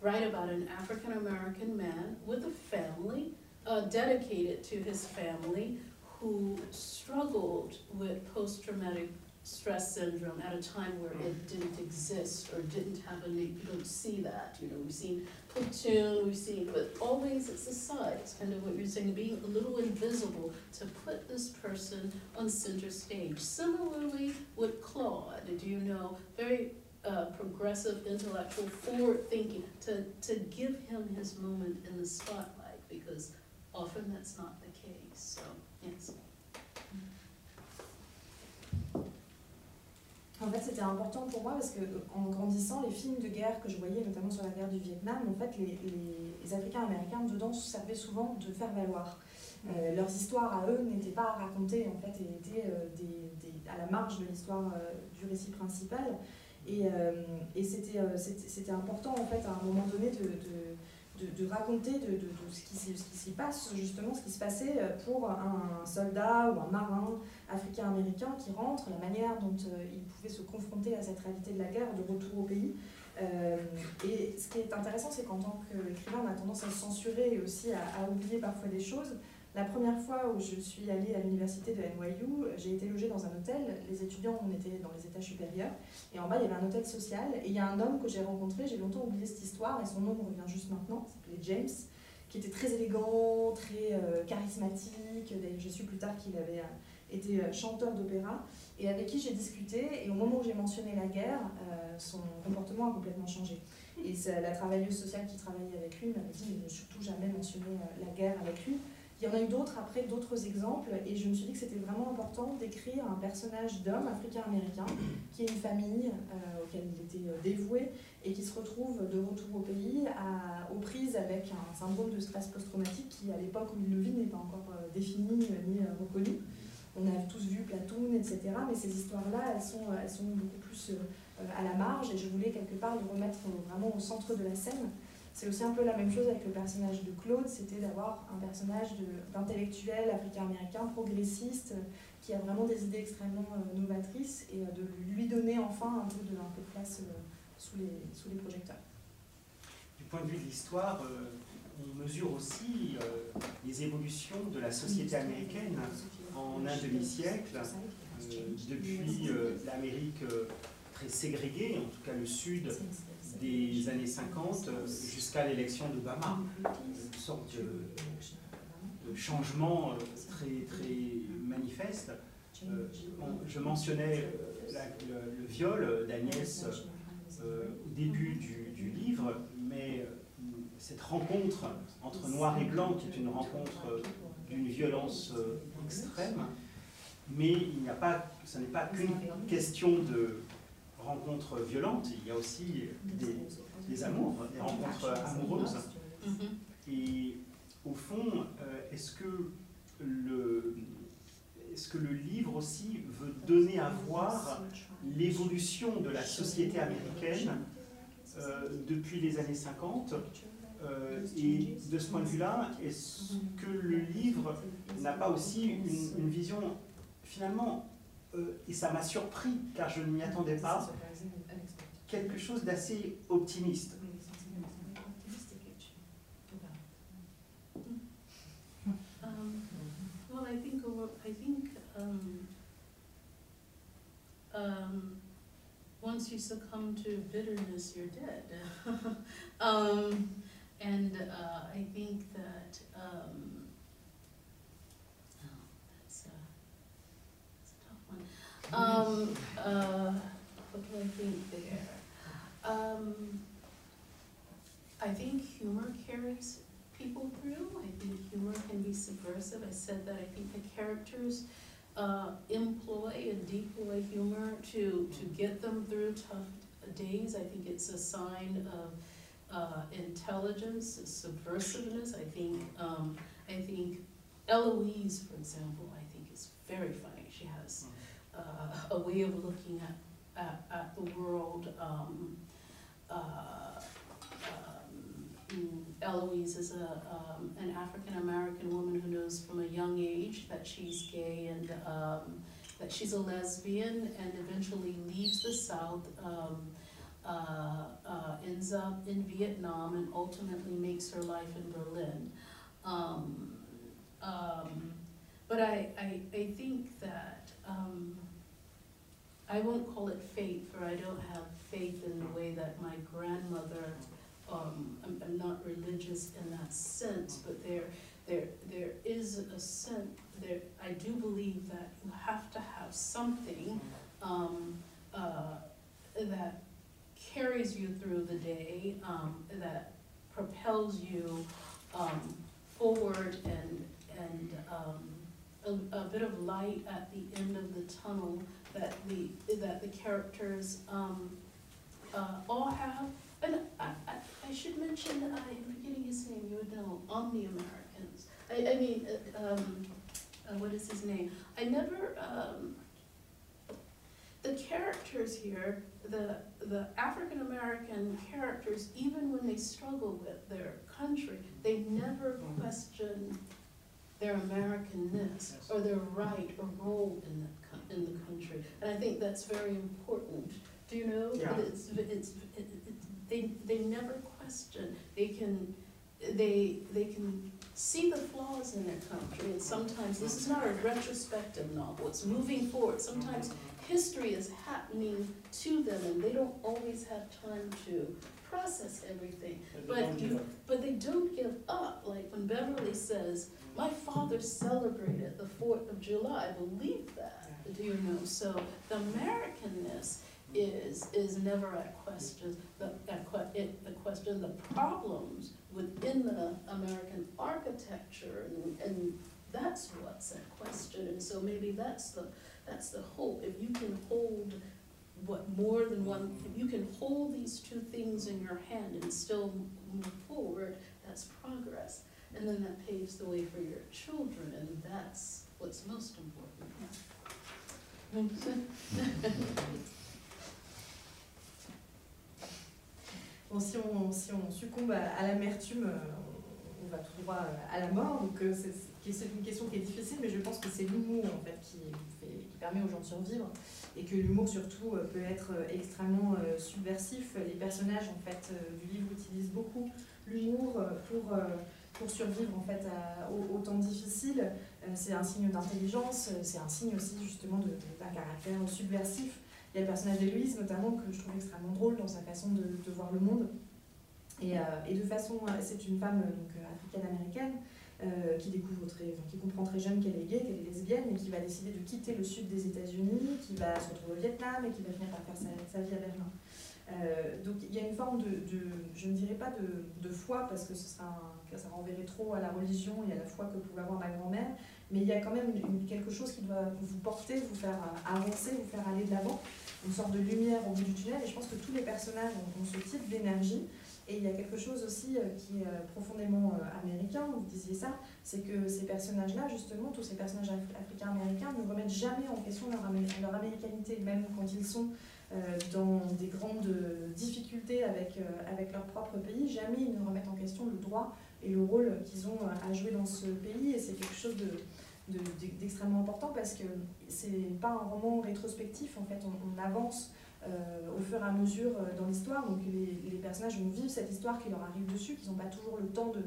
write about an African American man with a family, uh, dedicated to his family, who struggled with post-traumatic stress syndrome at a time where it didn't exist or didn't have a name. You don't see that. You know, we've seen platoon, we've seen, but always it's a side. It's kind of what you're saying, being a little invisible to put this person on center stage. Similarly with Claude, do you know, very uh, progressive, intellectual, forward thinking, to, to give him his moment in the spotlight because often that's not the case. So. En fait, c'était important pour moi parce que en grandissant, les films de guerre que je voyais, notamment sur la guerre du Vietnam, en fait, les, les, Africains américains dedans servaient souvent de faire valoir. Euh, leurs histoires à eux n'étaient pas racontées en fait et étaient euh, à la marge de l'histoire euh, du récit principal. Et, et c'était important en fait à un moment donné de de, raconter de, de, ce qui s'y passe, justement, ce qui se passait euh, pour un soldat ou un marin africain-américain qui rentre, la manière dont euh, il pouvait se confronter à cette réalité de la guerre de retour au pays. Euh, et ce qui est intéressant, c'est qu'en tant qu'écrivain, on a tendance à censurer et aussi à oublier parfois des choses. La première fois où je suis allée à l'université de NYU, j'ai été logée dans un hôtel. Les étudiants, on était dans les étages supérieurs. Et en bas, il y avait un hôtel social. Et il y a un homme que j'ai rencontré, j'ai longtemps oublié cette histoire, et son nom revient juste maintenant, s'appelait James, qui était très élégant, très euh, charismatique. J'ai su plus tard qu'il avait euh, été euh, chanteur d'opéra, et avec qui j'ai discuté. Et au moment où j'ai mentionné la guerre, son comportement a complètement changé. Et la travailleuse sociale qui travaillait avec lui m'avait dit ne surtout jamais mentionner la guerre avec lui. Il y en a eu d'autres après, d'autres exemples, et je me suis dit que c'était vraiment important d'écrire un personnage d'homme africain-américain qui a une famille euh, auquel il était euh, dévoué et qui se retrouve de retour au pays aux prises avec un syndrome de stress post-traumatique qui, à l'époque où il le vit, n'est pas encore euh, défini ni reconnu. on a tous vu Platoon, etc. Mais ces histoires-là, elles sont, elles sont beaucoup plus euh, à la marge et je voulais quelque part le remettre vraiment au centre de la scène. C'est aussi un peu la même chose avec le personnage de Claude, c'était d'avoir un personnage d'intellectuel africain-américain, progressiste, qui a vraiment des idées extrêmement euh, novatrices et de lui donner enfin un peu de, un peu de place sous les, sous les projecteurs. Du point de vue de l'histoire, on mesure aussi euh, les évolutions de la société américaine en un demi-siècle, euh, depuis euh, l'Amérique très ségrégée, en tout cas le sud des années 50, jusqu'à l'élection d'Obama. Une sorte de, changement très, très manifeste. je mentionnais le, viol d'Agnès au début du, livre, mais cette rencontre entre noir et blanc, est une rencontre d'une violence euh, extrême, mais il n'y a pas, ce n'est pas qu'une question de rencontre violente, il y a aussi des, amours, des rencontres amoureuses. Et au fond, euh, est-ce que le, est-ce que le livre aussi veut donner à voir l'évolution de la société américaine euh, depuis les années 50 euh, et de ce point de vue-là, est-ce que le livre n'a pas aussi une, vision, finalement, euh, et ça m'a surpris car je ne m'y attendais pas, quelque chose d'assez optimiste. Um, well, I think, I think um, um, once you succumb to bitterness, you're dead. um, And uh, I think that, Um, uh, what do I think there? Um, I think humor carries people through. I think humor can be subversive. I said that I think the characters uh, employ and deploy humor to, to get them through tough days. I think it's a sign of uh, intelligence, subversiveness. I think, um, I think Eloise, for example, I think is very funny. She has uh, a way of looking at, at, at the world. Um, uh, um, Eloise is a, um, an African American woman who knows from a young age that she's gay and um, that she's a lesbian and eventually leaves the South um, uh, uh, ends up in Vietnam and ultimately makes her life in Berlin. Um, um, but I, I, I think that um, I won't call it fate, for I don't have faith in the way that my grandmother. Um, I'm, I'm, not religious in that sense, but there, there, there is a sense. There, I do believe that you have to have something um, uh, that carries you through the day, um, that propels you um, forward and, and um, a, a, bit of light at the end of the tunnel that the, that the characters um, uh, all have. And I, I, I should mention, I'm forgetting his name, you would know, Omni-Americans. I, I mean, uh, um, uh, what is his name? I never, um, the characters here the, the African American characters, even when they struggle with their country, they never question their Americanness or their right or role in the, in the country. And I think that's very important. Do you know? Yeah. It's, it's, it, it, they, they never question. They can, they, they can see the flaws in their country. And sometimes, this is not a retrospective novel, it's moving forward. Sometimes history is happening to them and they don't always have time to process everything. But, you, but they don't give up. Like when Beverly says, my father celebrated the 4th of July, I believe that. Do you know? So the Americanness is is never at question. The at it, the question the problems within the American architecture, and, and that's what's at question. And so maybe that's the that's the hope. If you can hold what more than one, if you can hold these two things in your hand and still move forward, that's progress. And then that paves the way for your children, and that's what's most important. Bon, si on, si on succombe à, l'amertume, euh, on, va tout droit à la mort. Donc euh, c'est une question qui est difficile, mais je pense que c'est l'humour en fait qui, qui permet aux gens de survivre et que l'humour surtout euh, peut être euh, extrêmement euh, subversif. Les personnages en fait euh, du livre utilisent beaucoup l'humour euh, pour euh, pour survivre en fait aux temps difficiles. Euh, c'est un signe d'intelligence, euh, c'est un signe aussi justement d'un caractère subversif. Il y a le personnage d'Héloïse notamment que je trouve extrêmement drôle dans sa façon de, voir le monde. Et, euh, et de façon, c'est une femme africaine-américaine qui découvre très, qui comprend très jeune qu'elle est gay, qu'elle est lesbienne, et qui va décider de quitter le sud des États-Unis, qui va se retrouver au Vietnam et qui va finir par faire sa, vie à Berlin. Donc il y a une forme de, je ne dirais pas de, de foi parce que ce ça renverrait trop à la religion et à la foi que pouvait avoir ma grand-mère, mais il y a quand même quelque chose qui doit vous porter, vous faire euh, avancer, vous faire aller de l'avant, une sorte de lumière au bout du tunnel. Et je pense que tous les personnages ont ce type d'énergie. Et il y a quelque chose aussi euh, qui est euh, profondément euh, américain, vous disiez ça, c'est que ces personnages-là, justement, tous ces personnages af- africains-américains ne remettent jamais en question leur, amé- leur américanité, même quand ils sont dans des grandes difficultés avec, leur propre pays, jamais ils ne remettent en question le droit et le rôle qu'ils ont à jouer dans ce pays. Et c'est quelque chose de, de- d'extrêmement important parce que c'est pas un roman rétrospectif, en fait, on, avance au fur et à mesure euh, dans l'histoire. Donc les, personnages vont vivre cette histoire qui leur arrive dessus, qu'ils n'ont pas toujours le temps de,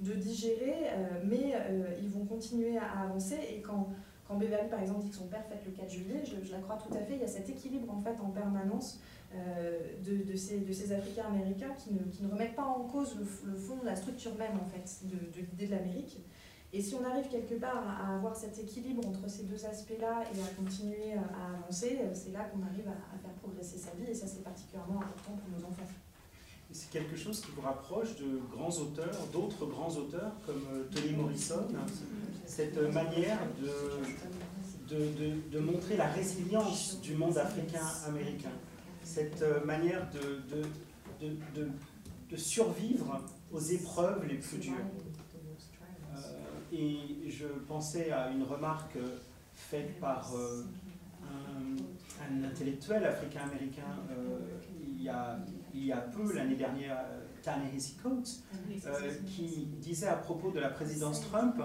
de digérer, euh, mais euh, ils vont continuer à, avancer. Et quand, quand Beverly, par exemple, dit que son père fête le 4 juillet, je, la crois tout à fait, il y a cet équilibre en fait en permanence euh, de, de ces, de ces Africains américains qui ne, qui ne remettent pas en cause le, fond, la structure même en fait de l'idée de l'Amérique. Et si on arrive quelque part à avoir cet équilibre entre ces deux aspects-là et à continuer à avancer, c'est là qu'on arrive à, faire progresser sa vie et ça c'est particulièrement important pour nos enfants. C'est quelque chose qui vous rapproche de grands auteurs, d'autres grands auteurs comme euh, Toni Morrison, cette euh, manière de, de, montrer la résilience du monde africain-américain, cette euh, manière de survivre aux épreuves les plus dures. Et je pensais à une remarque faite par euh, un, intellectuel africain-américain euh, il, y a, il y a peu, l'année dernière, Ta-Nehisi Coates, euh, qui disait à propos de la présidence Trump,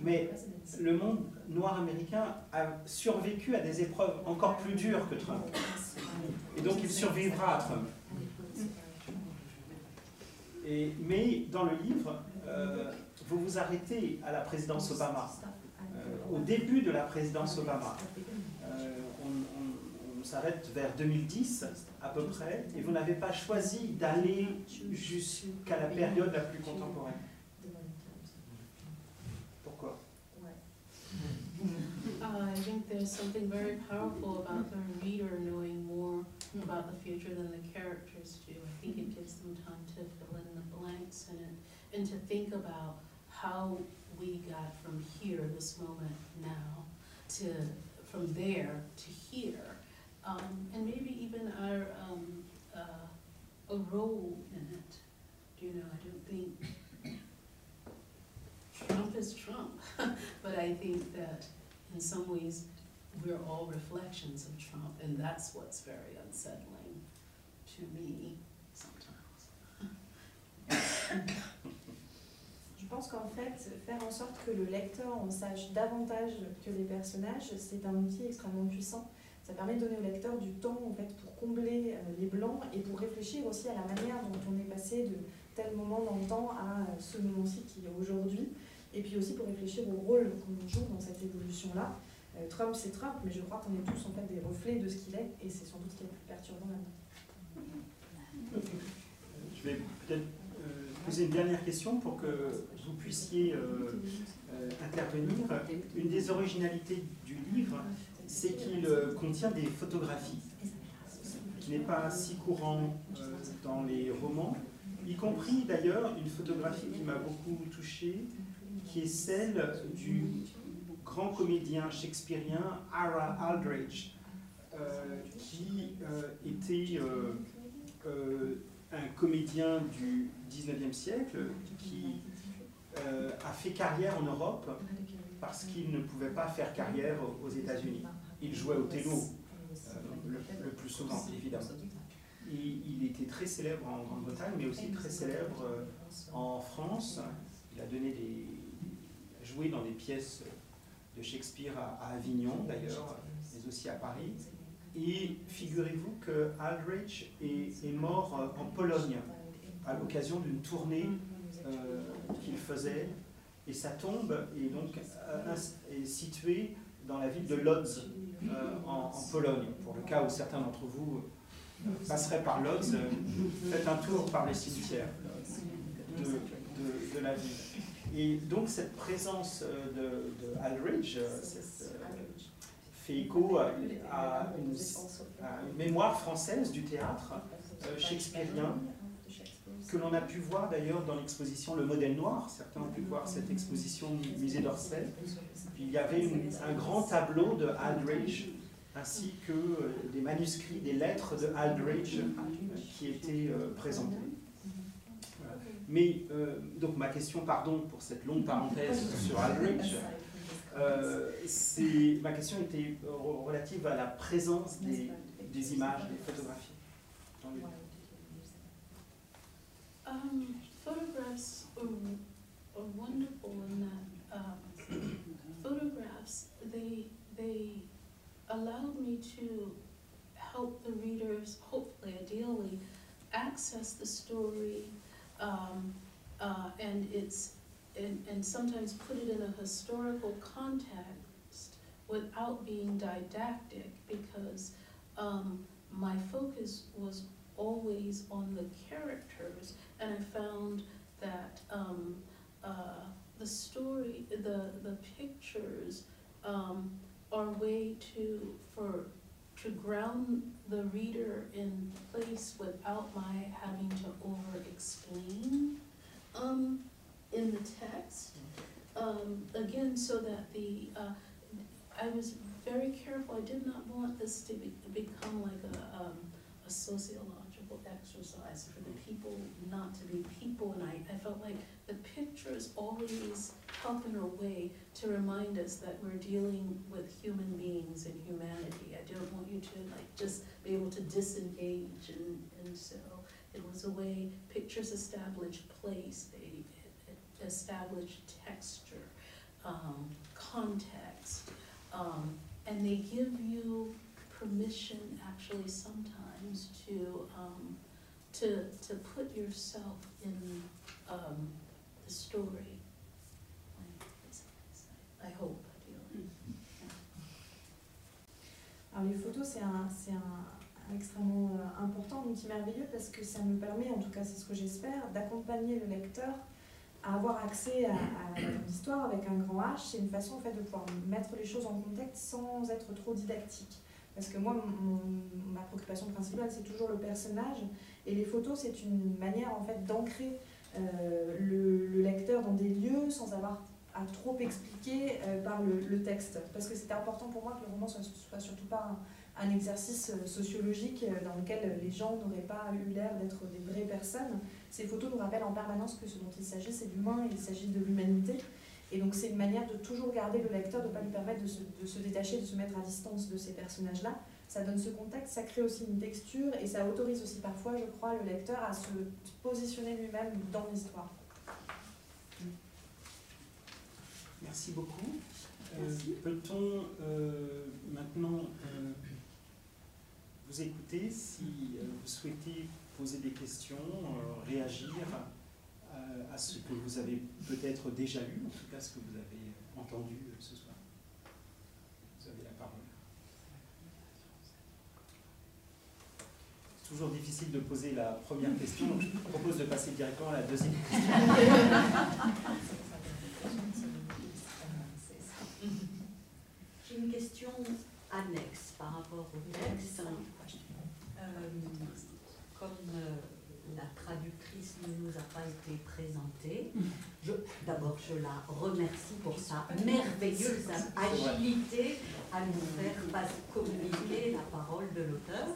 mais le monde noir américain a survécu à des épreuves encore plus dures que Trump. Et donc il survivra à Trump. Et, mais dans le livre, vous vous arrêtez à la présidence Obama, euh, au début de la présidence Obama. Euh, on on- on s'arrête vers 2010 à peu près, et vous n'avez pas choisi d'aller jusqu'à la période la plus contemporaine. Pourquoi? Uh, I think there's something very powerful about the reader knowing more about the future than the characters do. I think it gives them time to fill in the blanks and, it- and to think about how we got from here, this moment now, to, from there to here. Um, and maybe even our, um, uh, a role in it. You know, I don't think Trump is Trump, but I think that in some ways, we're all reflections of Trump, and that's what's very unsettling to me sometimes. Je pense qu'en fait, faire en sorte que le lecteur en sache davantage que les personnages, c'est un outil extrêmement puissant. Ça permet de donner au lecteur du temps en fait, pour combler euh, les blancs et pour réfléchir aussi à la manière dont on est passé de tel moment dans le temps à euh, ce moment-ci qui est aujourd'hui. Et puis aussi pour réfléchir au rôle qu'on joue dans cette évolution-là. Euh, Trump, c'est Trump, mais je crois qu'on est tous en fait des reflets de ce qu'il est, et c'est sans doute ce qui est le plus perturbant là-dedans. Je vais peut-être poser une dernière question pour que vous puissiez euh, euh, intervenir. Une des originalités du livre, c'est qu'il euh, contient des photographies, qui n'est pas si courant dans les romans, y compris d'ailleurs une photographie qui m'a beaucoup touché, qui est celle du grand comédien shakespearien Ara Aldridge, qui était un comédien du 19e siècle qui euh, a fait carrière en Europe parce qu'il ne pouvait pas faire carrière aux- États-Unis. il jouait Othello euh, le, plus souvent, évidemment. Il était très célèbre en Grande-Bretagne, mais aussi très célèbre euh, en France. Il a donné des, joué dans des pièces de Shakespeare à Avignon d'ailleurs, mais aussi à Paris. Et figurez-vous que Aldrich est, mort euh, en Pologne à l'occasion d'une tournée euh, qu'il faisait. Et sa tombe est donc euh, située dans la ville de Lodz, en, Pologne. Pour le cas où certains d'entre vous passeraient par Lodz, faites un tour par les cimetières de, la ville. Et donc cette présence de, de fait écho à, une, mémoire française du théâtre euh, shakespearien que l'on a pu voir d'ailleurs dans l'exposition Le Modèle Noir. Certains ont pu voir cette exposition au musée d'Orsay. Il y avait un grand tableau de Aldridge ainsi que euh, des manuscrits, des lettres de Aldridge euh, qui étaient présentés. Mais donc ma question, pardon pour cette longue parenthèse sur Aldridge, euh, ma question était euh, relative à la présence des, des images, des photographies. dans le livre. Um, photographs are, are wonderful in that, um, photographs, they, they allowed me to help the readers, hopefully, ideally, access the story, um, uh, and it's, and, and sometimes put it in a historical context without being didactic, because, um, my focus was always on the characters, and I found that um, uh, the story, the the pictures um, are a way to for to ground the reader in place without my having to over explain um, in the text. Um, again, so that the uh, I was very careful. I did not want this to be, become like a um, a sociological exercise for the people not to be people, and I, I felt like the pictures always help in a way to remind us that we're dealing with human beings and humanity. I don't want you to like just be able to disengage, and, and so it was a way, pictures establish place, they establish texture, um, context, um, and they give you permission actually sometimes to, um, to, to put yourself in, um, the story. I hope, ideally. Alors les photos, c'est un, un, un extrêmement euh, important, un outil merveilleux parce que ça me permet, en tout cas c'est ce que j'espère, d'accompagner le lecteur avoir accès à, l'histoire avec un grand H. C'est une façon en fait de pouvoir mettre les choses en contexte sans être trop didactique. Parce que moi, ma préoccupation principale, c'est toujours le personnage. Et les photos, c'est une manière en fait d'ancrer euh, le, le lecteur dans des lieux sans avoir à trop expliquer euh, par le, texte. Parce que c'était important pour moi que le roman soit, soit surtout pas un, exercice euh, sociologique dans lequel les gens n'auraient pas eu l'air d'être des vraies personnes. Ces photos nous rappellent en permanence que ce dont il s'agit, c'est d'humain, il s'agit de l'humanité. Et donc c'est une manière de toujours garder le lecteur, de ne pas lui permettre de se, de se détacher, de se mettre à distance de ces personnages-là. Ça donne ce contexte, ça crée aussi une texture et ça autorise aussi parfois, je crois, le lecteur à se positionner lui-même dans l'histoire. Merci beaucoup. Euh, Peut-on euh, maintenant euh, vous écouter si vous souhaitez poser des questions, euh, réagir euh, à ce que vous avez peut-être déjà lu, en tout cas ce que vous avez entendu euh, ce soir Vous avez la parole. C'est toujours difficile de poser la première question, donc je vous propose de passer directement à la deuxième question. J'ai une question annexe par rapport au texte. Comme euh, la traductrice ne nous a pas été présentée, d'abord je la remercie pour sa merveilleuse agilité à nous faire communiquer la parole de l'auteur.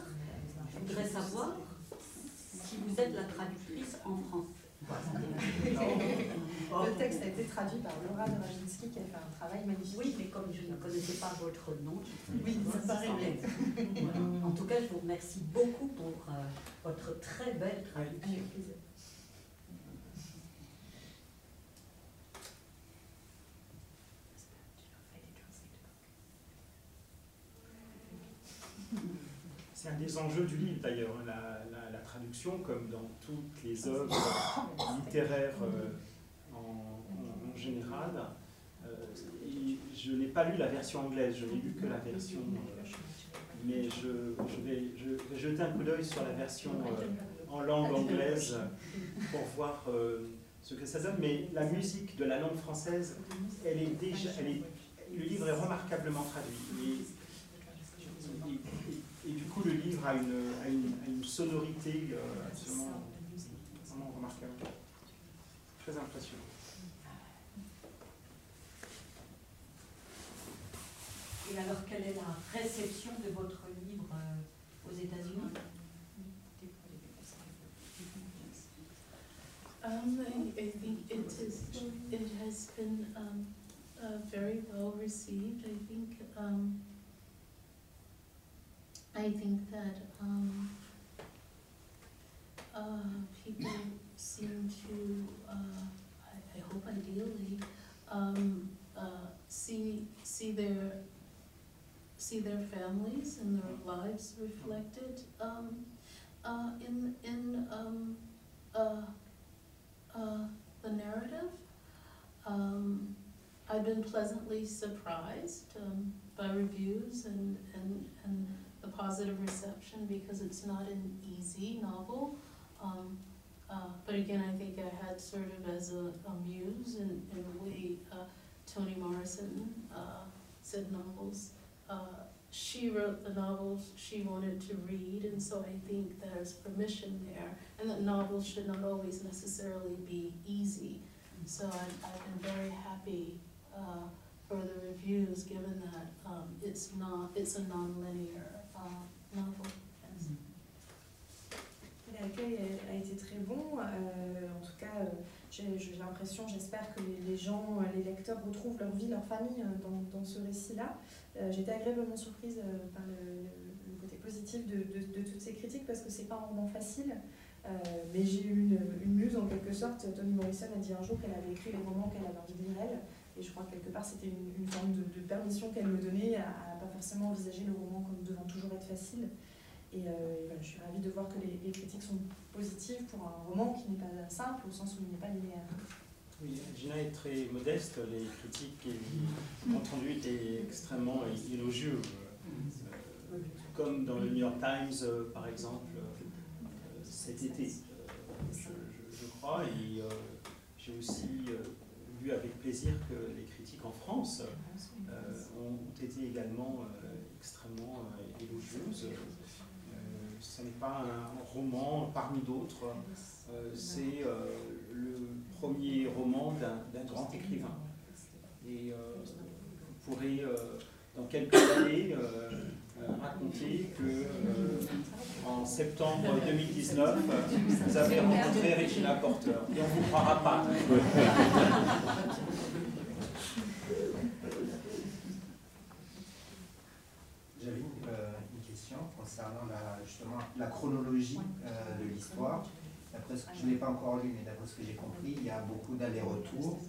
Je voudrais savoir si vous êtes la traductrice en français, Le texte a été traduit par Laura de Rajinski qui a fait un travail magnifique. Oui, mais comme je ne connaissais pas votre nom, je Oui, ça paraît bien. En tout cas, je vous remercie beaucoup pour euh, votre très belle traduction. Avec plaisir. C'est un des enjeux du livre d'ailleurs, hein, la, la- la traduction, comme dans toutes les œuvres littéraires euh, en, général. Euh, je n'ai pas lu la version anglaise, je n'ai lu que la version. euh, mais je, je vais, je vais jeter un coup d'œil sur la version en langue anglaise pour voir ce que ça donne. Mais la musique de la langue française, elle est déjà, elle est, le livre est remarquablement traduit. Et- et- du coup, le livre a une, a une, a une sonorité euh, absolument vraiment remarquable. Très impressionnant. Et alors, quelle est la réception de votre livre euh, aux États-Unis? Um, I, I think it is, it has been, um, uh, very well received, I think, um, I think that, um, uh, people seem to, uh, I, I hope ideally, um, uh, see, see their, see their families and their lives reflected, um, uh, in, in, um, uh, uh, the narrative. Um, I've been pleasantly surprised um, by reviews and, and, and the positive reception because it's not an easy novel. Um, uh, but again, I think I had sort of as a, a muse in, in a way uh, Toni Morrison uh, said novels. Uh, she wrote the novels she wanted to read, and so I think there's permission there and that novels should not always necessarily be easy. So I, I've been very happy uh, for the reviews, given that um, it's not, it's a non-linear Yes. L'accueil a, été très bon. Euh, en tout cas, euh, j'ai l'impression, j'espère que les, gens, les lecteurs retrouvent leur vie, leur famille euh, dans, ce récit-là. Euh, J'étais agréablement surprise par le, côté positif de, toutes ces critiques parce que c'est pas un roman facile. Mais j'ai eu une, une muse en quelque sorte. Toni Morrison a dit un jour qu'elle avait écrit les romans qu'elle avait envie de lire elle. Et je crois que quelque part c'était une, forme de, permission qu'elle me donnait à, à pas forcément envisager le roman comme devant toujours être facile. Et, euh, et voilà, je suis ravie de voir que les, les critiques sont positives pour un roman qui n'est pas simple au sens où il n'est pas linéaire. Oui, Gina est très modeste, les critiques qu'elle a entendues étaient extrêmement élogieux. Euh, comme dans le New York Times, euh, par exemple, cet été, je, je- crois. Et j'ai aussi avec plaisir que les critiques en France euh, ont été également euh, extrêmement euh, élogieuses. Ce n'est pas un roman parmi d'autres. C'est le premier roman d'un grand écrivain. Et vous pourrez, dans quelques années, euh, raconter que euh, en septembre 2019, euh, vous avez rencontré Regina Porter. Et on ne vous croira pas. J'avais une, euh, une question concernant la, justement la chronologie de l'histoire. D'après ce que je ne l'ai pas encore lu, mais d'après ce que j'ai compris, il y a beaucoup d'allers-retours.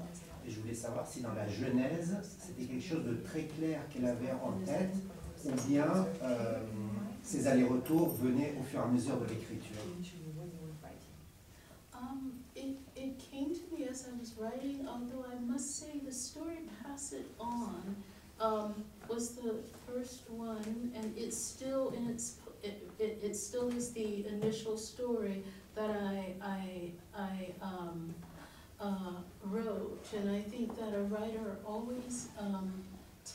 Et je voulais savoir si dans la Genèse, c'était quelque chose de très clair qu'elle avait en tête, ou bien euh, ces allers-retours venaient au fur et à mesure de l'écriture. Um, it, came to me as I was writing, although I must say the story Pass It On um, was the first one, and it's still in its, it, it, it still is the initial story that I, I, I um, uh, wrote. And I think that a writer always um,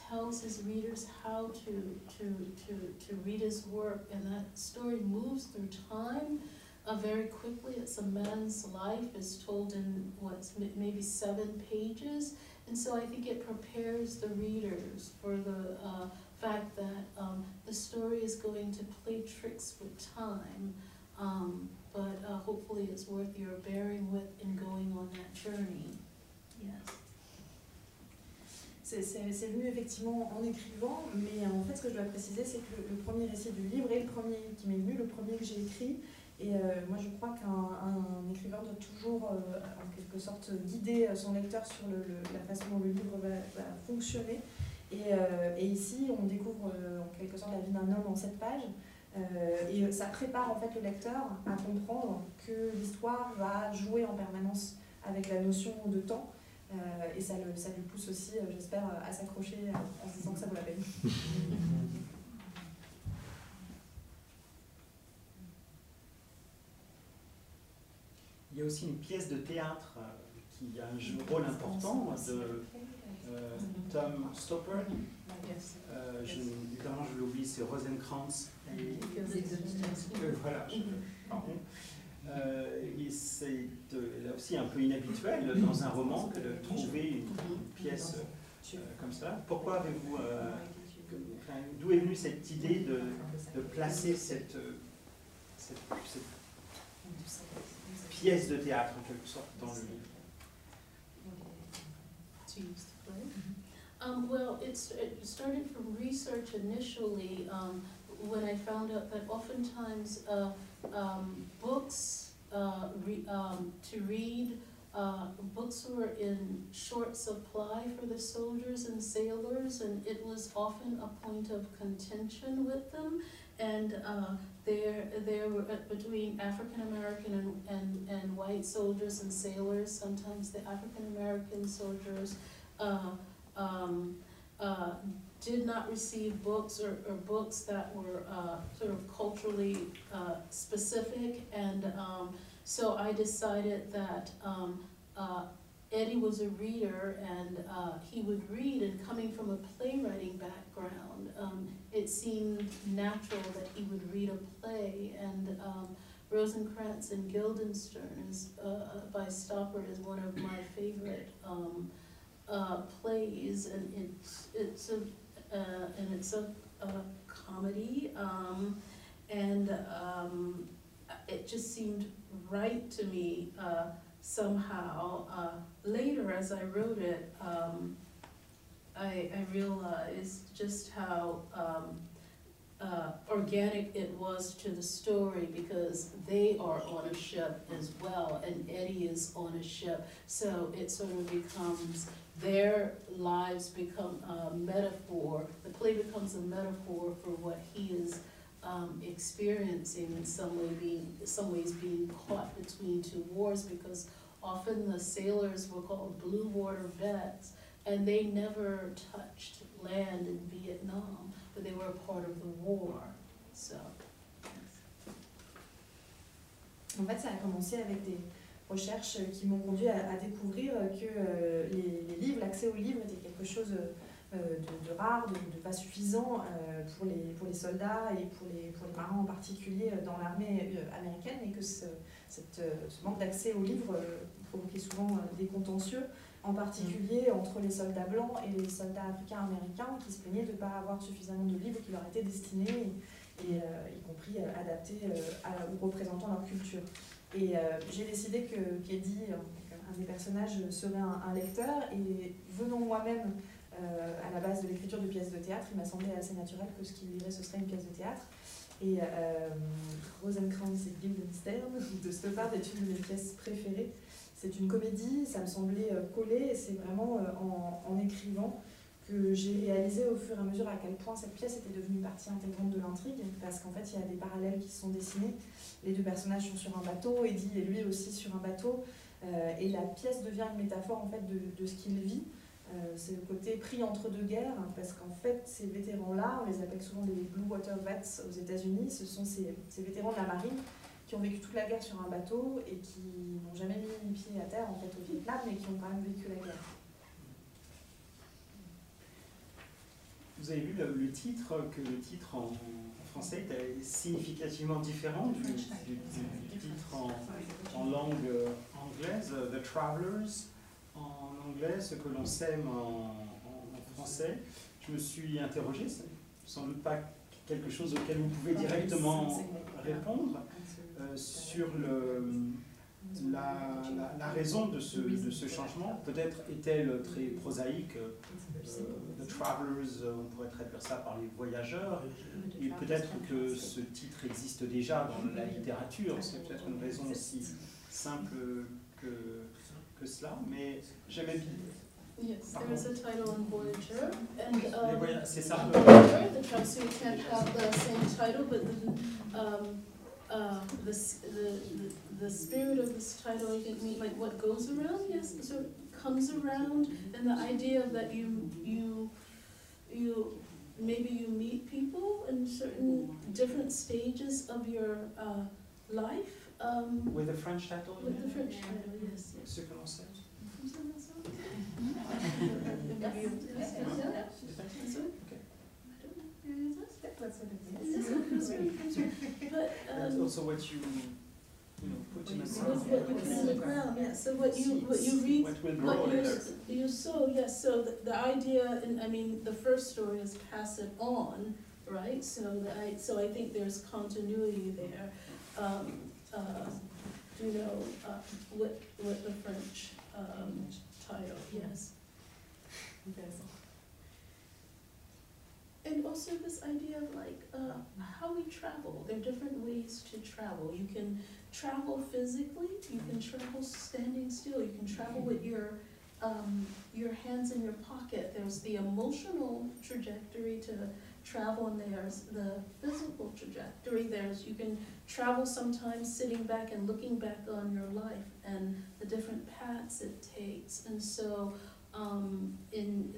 tells his readers how to, to, to, to read his work, and that story moves through time uh, very quickly. It's a man's life is told in what's maybe seven pages, and so I think it prepares the readers for the uh, fact that um, the story is going to play tricks with time. Um, but uh, hopefully it's worth your bearing with in going on that journey. Yes. C'est venu effectivement en écrivant, mais en fait ce que je dois préciser c'est que le, premier récit du livre est le premier qui m'est venu, le premier que j'ai écrit. Et euh, moi je crois qu'un un écrivain doit toujours euh, en quelque sorte guider son lecteur sur le- la façon dont le livre va, fonctionner. Et, euh, et ici on découvre euh, en quelque sorte la vie d'un homme en sept pages. Euh, et ça prépare en fait le lecteur à comprendre que l'histoire va jouer en permanence avec la notion de temps. Euh, et ça, le, ça lui pousse aussi, euh, j'espère, à s'accrocher euh, en se disant que ça vaut la peine. Il y a aussi une pièce de théâtre euh, qui a un rôle important de euh, Tom Stoppard. Euh, je, évidemment, je l'oublie, c'est Rosenkrantz. Et, euh, voilà, je- pardon. Euh, c'est euh, là aussi un peu inhabituel dans un roman que de trouver une, pièce euh, comme ça. Pourquoi avez-vous, d'où est venue cette idée de, placer cette, pièce de théâtre en quelque sorte dans le livre? Um, well, it's, it started from research initially, um, when I found out that oftentimes, uh, um, books, uh, re, um, to read, uh, books were in short supply for the soldiers and sailors, and it was often a point of contention with them. And, uh, there, there were, uh, between African American and, and, and white soldiers and sailors, sometimes the African American soldiers, uh, um, uh, did not receive books or, or books that were, uh, sort of culturally, uh, specific. And, um, so I decided that, um, uh, Eddie was a reader and, uh, he would read and coming from a playwriting background, um, it seemed natural that he would read a play and, um, Rosencrantz and Guildenstern is, uh, by Stoppard is one of my favorite, um, uh, plays, and it's it's a uh, and it's a, a comedy, um, and um, it just seemed right to me uh, somehow. Uh, later, as I wrote it, um, I, I realized just how um, uh, organic it was to the story because they are on a ship as well, and Eddie is on a ship. So it sort of becomes their lives become a metaphor. The play becomes a metaphor for what he is um, experiencing in some way, being some ways being caught between two wars because often the sailors were called blue water vets and they never touched land in Vietnam, but they were a part of the war. So. En fait, ça a commencé avec des recherches qui m'ont conduit à, à découvrir que euh, les, les livres, l'accès aux livres était quelque chose euh, de, de rare, de, de pas suffisant euh, pour, les, pour les soldats et pour les, pour les marins en particulier dans l'armée américaine et que ce, cette, ce manque d'accès aux livres provoquait souvent des contentieux, en particulier entre les soldats blancs et les soldats africains-américains qui se plaignaient de ne pas avoir suffisamment de livres qui leur étaient destinés, et, et, euh, y compris euh, adaptés euh, à, ou représentant leur culture. Et euh, j'ai décidé que qu'Eddie, un des personnages, serait un, lecteur. Et venant moi-même euh, à la base de l'écriture de pièces de théâtre, il m'a semblé assez naturel que ce qu'il lirait, ce serait une pièce de théâtre. Et euh, Rosencrantz et Guildenstern de Stoppard est une de mes pièces préférées. C'est une comédie, ça me semblait collé, et c'est vraiment en, en écrivant que j'ai réalisé au fur et à mesure à quel point cette pièce était devenue partie intégrante de l'intrigue, parce qu'en fait il y a des parallèles qui se sont dessinés. Les deux personnages sont sur un bateau, Eddie est lui aussi sur un bateau, euh, et la pièce devient une métaphore en fait de, ce qu'il vit. Euh, c'est le côté pris entre deux guerres, parce qu'en fait ces vétérans-là, on les appelle souvent des Blue Water Vets aux États-Unis, ce sont ces, vétérans de la marine qui ont vécu toute la guerre sur un bateau et qui n'ont jamais mis pied à terre en fait au Vietnam, mais qui ont quand même vécu la guerre. Vous avez vu le, titre, français est significativement différent du, du, du titre en, en, langue euh, anglaise, The Travelers en anglais, ce que l'on sème en, en, français. Je me suis interrogé, c'est sans doute pas quelque chose auquel vous pouvez directement répondre. euh, sur le, la, la- la raison de ce, de ce changement. Peut-être est-elle très prosaïque. euh, the Travelers, euh, on pourrait traduire ça par les voyageurs. Et peut-être que ce titre existe déjà dans la littérature. C'est peut-être une raison aussi simple que, que cela. Mais j'aimais bien. Yes, there is a title on Voyager, and um, the Voyager, the tracksuit can't have the same title, but the, um, uh, the, the, the- the spirit of this title, I think, mean, like what goes around, yes, sort of comes around, and the idea that you, you, you, maybe you meet people in certain different stages of your, uh, life, um, With the French title with the French title, yes, yes. Ce que l'on sait. Maybe you- yes, yes, yes. That's it. Okay. I don't know. Maybe. That's what it It is. That's right, that's right. But, That's um, also what you, you know, put in the so ground. what you put in the ground, yeah, so what you, what you read, What will grow what you, later. s- you sow, yes, so the, the idea, and I mean, the first story is pass it on, right? So the, I, so I think there's continuity there. Um, uh, do you know, uh, what, what the French, um, title, yes. Intéressant. And also this idea of like, uh, how we travel, there are different ways to travel. You can travel physically, you can travel standing still, you can travel with your, um, your hands in your pocket. There's the emotional trajectory to travel and there's the physical trajectory. There's, you can travel sometimes sitting back and looking back on your life and the different paths it takes. And so, um, in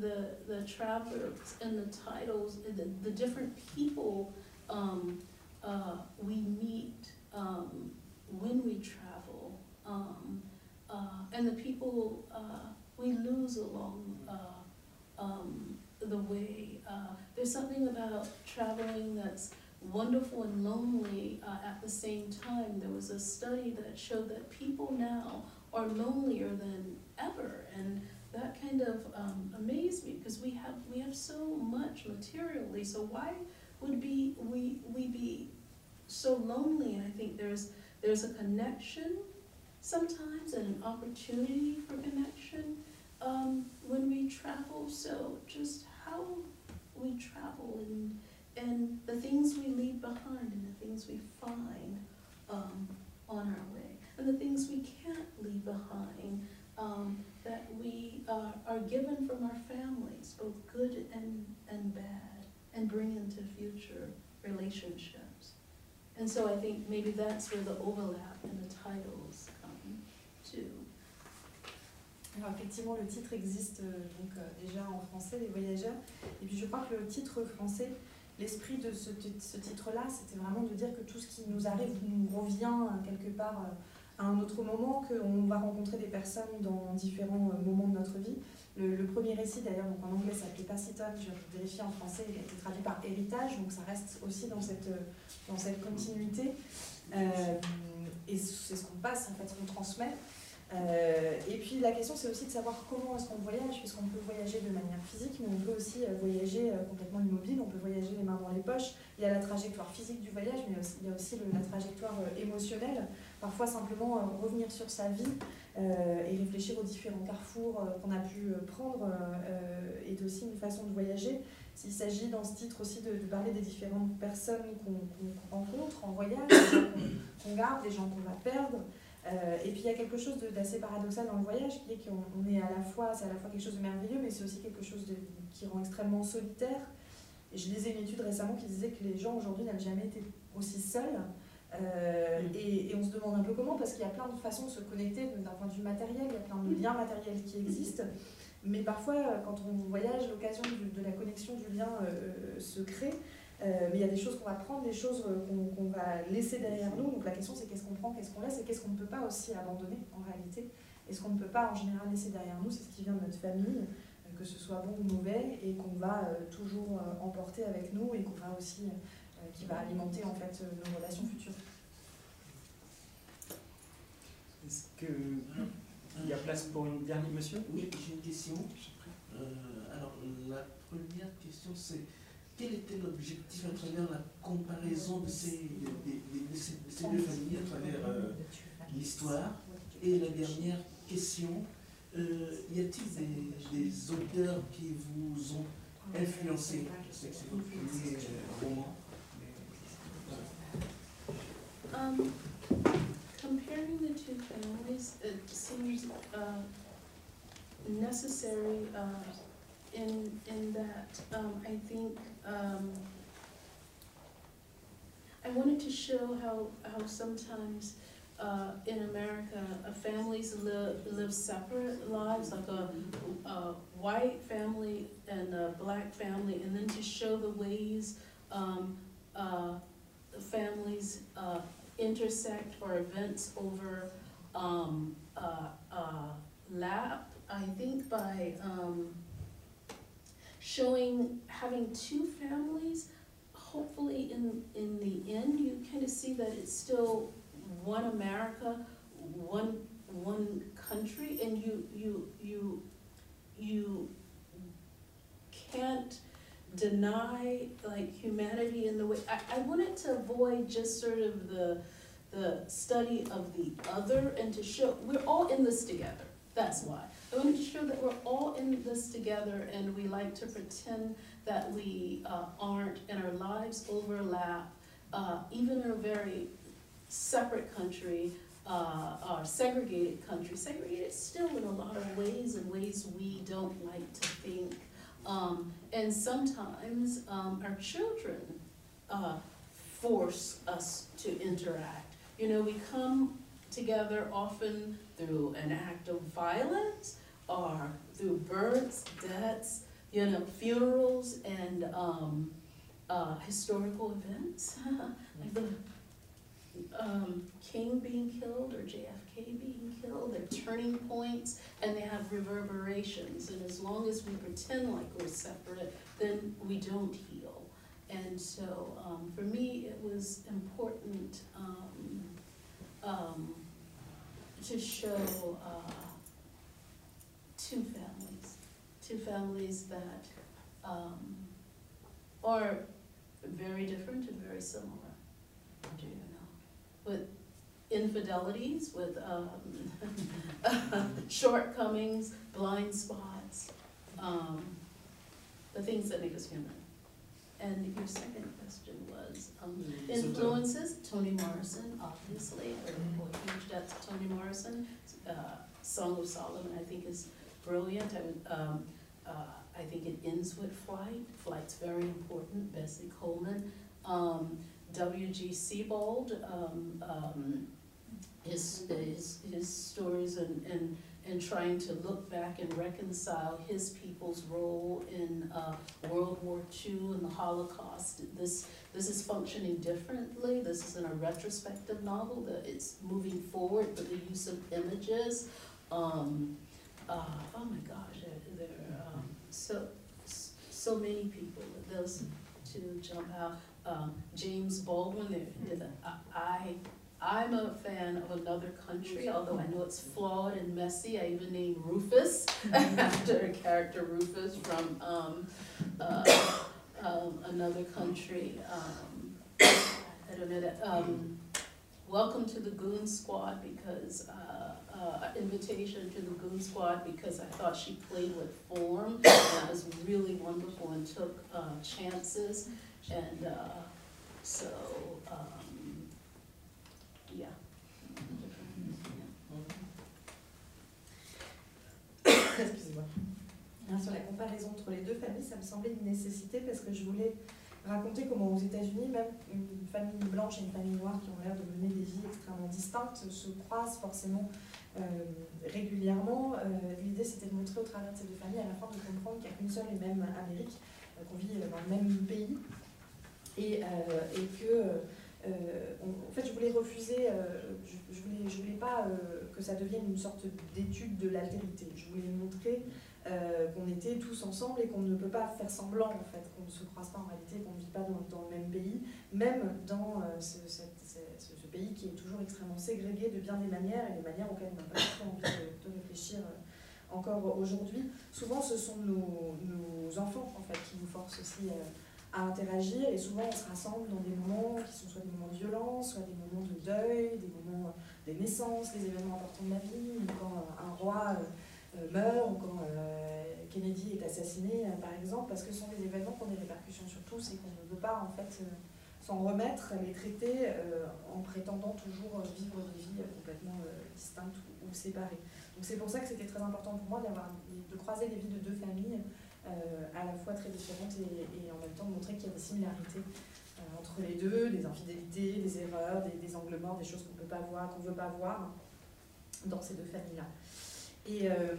the, the travelers and the titles, the, the different people, um, uh, we meet, um, when we travel, um, uh, and the people, uh, we lose along, uh, um, the way. Uh, there's something about traveling that's wonderful and lonely, uh, at the same time. There was a study that showed that people now are lonelier than ever, and that kind of um, amazed me because we have we have so much materially. So why would be we we be so lonely? And I think there's there's a connection sometimes and an opportunity for connection um, when we travel. So just how we travel and and the things we leave behind and the things we find um, on our way and the things we can't leave behind um, that we uh, are given from our families, both good and, and bad, and bring into future relationships. And so I think maybe that's where the overlap in the titles come to. Alors effectivement, le titre existe euh, donc euh, déjà en français, Les Voyageurs. Et puis je crois que le titre français, l'esprit de ce, ce titre-là, c'était vraiment de dire que tout ce qui nous arrive nous revient euh, quelque part à un autre moment, qu'on va rencontrer des personnes dans différents euh, moments de notre vie. Le, premier récit d'ailleurs, en anglais, s'appelait je vais vérifier en français, il a été traduit par Héritage, donc ça reste aussi dans cette, euh, dans cette continuité. Euh, et c'est ce qu'on passe, en fait, qu'on transmet. Euh, et puis la question c'est aussi de savoir comment est-ce qu'on voyage, puisqu'on peut voyager de manière physique, mais on peut aussi euh, voyager euh, complètement immobile, on peut voyager les mains dans les poches. Il y a la trajectoire physique du voyage, mais il y a aussi la trajectoire émotionnelle. Parfois simplement revenir sur sa vie et réfléchir aux différents carrefours qu'on a pu prendre est aussi une façon de voyager. S'il s'agit dans ce titre aussi de, parler des différentes personnes qu'on rencontre en voyage, qu'on garde, des gens qu'on va perdre. Euh, et puis il y a quelque chose d'assez paradoxal dans le voyage, qui est qu'on on est à la fois, c'est à la fois quelque chose de merveilleux, mais c'est aussi quelque chose de- qui rend extrêmement solitaire. Et je lisais une étude récemment qui disait que les gens aujourd'hui n'avaient jamais été aussi seuls. Euh, et, et on se demande un peu comment, parce qu'il y a plein de façons de se connecter d'un point de vue matériel, il y a plein de liens matériels qui existent. Mais parfois, euh, quand on voyage, l'occasion de, la connexion du lien euh, se crée. Euh, mais il y a des choses qu'on va prendre, des choses euh, qu'on va laisser derrière nous. Donc la question c'est qu'est-ce qu'on prend, qu'est-ce qu'on laisse et qu'est-ce qu'on ne peut pas aussi abandonner en réalité. Et ce qu'on ne peut pas en général laisser derrière nous, c'est ce qui vient de notre famille, euh, que ce soit bon ou mauvais, et qu'on va euh, toujours euh, emporter avec nous et qu'on va aussi, euh, qui va alimenter en fait euh, nos relations futures. Est-ce qu'il y a place pour une dernière, monsieur Oui, j'ai une question. Euh, alors, la première question, c'est quel était l'objectif à travers la comparaison de ces, de, ces, deux familles à travers euh, l'histoire Et la dernière question, euh, y a-t-il des, auteurs qui vous ont influencé? Je sais que c'est votre premier euh. Um, comparing the two families, it seems uh, necessary uh, in in that um, I think um, I wanted to show how how sometimes uh, in America uh, families live live separate lives, like a, a, white family and a black family, and then to show the ways um, uh, families uh, intersect or events over um, uh, uh, lap. I think by um, showing having two families, hopefully in, in the end, you kind of see that it's still one America, one, one country, and you, you, you, you can't deny like humanity in the way, I, I wanted to avoid just sort of the, the study of the other and to show, we're all in this together, that's why. I wanted to show that we're all in this together and we like to pretend that we uh, aren't and our lives overlap, uh, even in a very separate country, uh, or segregated country, segregated still in a lot of ways and ways we don't like to think. Um, and sometimes um, our children uh, force us to interact. You know, we come together often through an act of violence or through births, deaths, you know, funerals and um, uh, historical events, like the um, King being killed or JFK being killed. They're turning points and they have reverberations. And as long as we pretend like we're separate, then we don't heal. And so um, for me, it was important um, um, to show uh, two families, two families that um, are very different and very similar, you know, with infidelities, with um, shortcomings, blind spots, um, the things that make us human. And your second question was um, influences. Toni Morrison, obviously, owe huge debt to Toni Morrison. Uh, Song of Solomon, I think, is brilliant. I um, uh, I think it ends with Flight. Flight's very important. Bessie Coleman, um, W.G. Sebald, um, um, his, his his stories and and and trying to look back and reconcile his people's role in uh, World War II and the Holocaust. This, this is functioning differently. This isn't a retrospective novel, that it's moving forward with the use of images. Um, uh, oh my gosh, there, are um, so, so many people, those two jump out. Um, James Baldwin, there, there, I, I'm a fan of another country, although I know it's flawed and messy. I even named Rufus after a character Rufus from um, uh, um, another country. Um, I don't know that. Um, welcome to the Goon Squad because uh, uh, invitation to the Goon Squad because I thought she played with form and that was really wonderful and took uh, chances and uh, so. Excusez-moi. Sur la comparaison entre les deux familles, ça me semblait une nécessité parce que je voulais raconter comment aux États-Unis, même une famille blanche et une famille noire qui ont l'air de mener des vies extrêmement distinctes se croisent forcément euh, régulièrement. Euh, l'idée c'était de montrer au travers de ces deux familles à la fois de comprendre qu'il n'y a qu'une seule et même Amérique, euh, qu'on vit dans le même pays et, et que euh, en fait, je voulais refuser, euh, je, voulais, je voulais pas euh, que ça devienne une sorte d'étude de l'altérité. Je voulais montrer qu'on était tous ensemble et qu'on ne peut pas faire semblant, en fait, qu'on ne se croise pas en réalité, qu'on ne vit pas dans, le même pays, même dans ce, pays qui est toujours extrêmement ségrégé de bien des manières et des manières auxquelles on n'a pas trop envie de, réfléchir encore aujourd'hui. Souvent, ce sont nos, nos, enfants, en fait, qui nous forcent aussi à interagir et souvent on se rassemble dans des moments qui sont soit des moments de violence, soit des moments de deuil, des moments des naissances, des événements importants de la vie, ou quand un roi meurt ou quand Kennedy est assassiné par exemple, parce que ce sont des événements qui ont des répercussions sur tous et qu'on ne veut pas en fait s'en remettre, les traiter en prétendant toujours vivre des vies complètement distinctes ou séparées. Donc c'est pour ça que c'était très important pour moi d'avoir de croiser les vies de deux familles euh, à la fois très différentes et, en même temps de montrer qu'il y a des similarités euh, entre les deux, des infidélités, des erreurs, des, angles morts, des choses qu'on ne peut pas voir, qu'on ne veut pas voir dans ces deux familles-là. Et euh,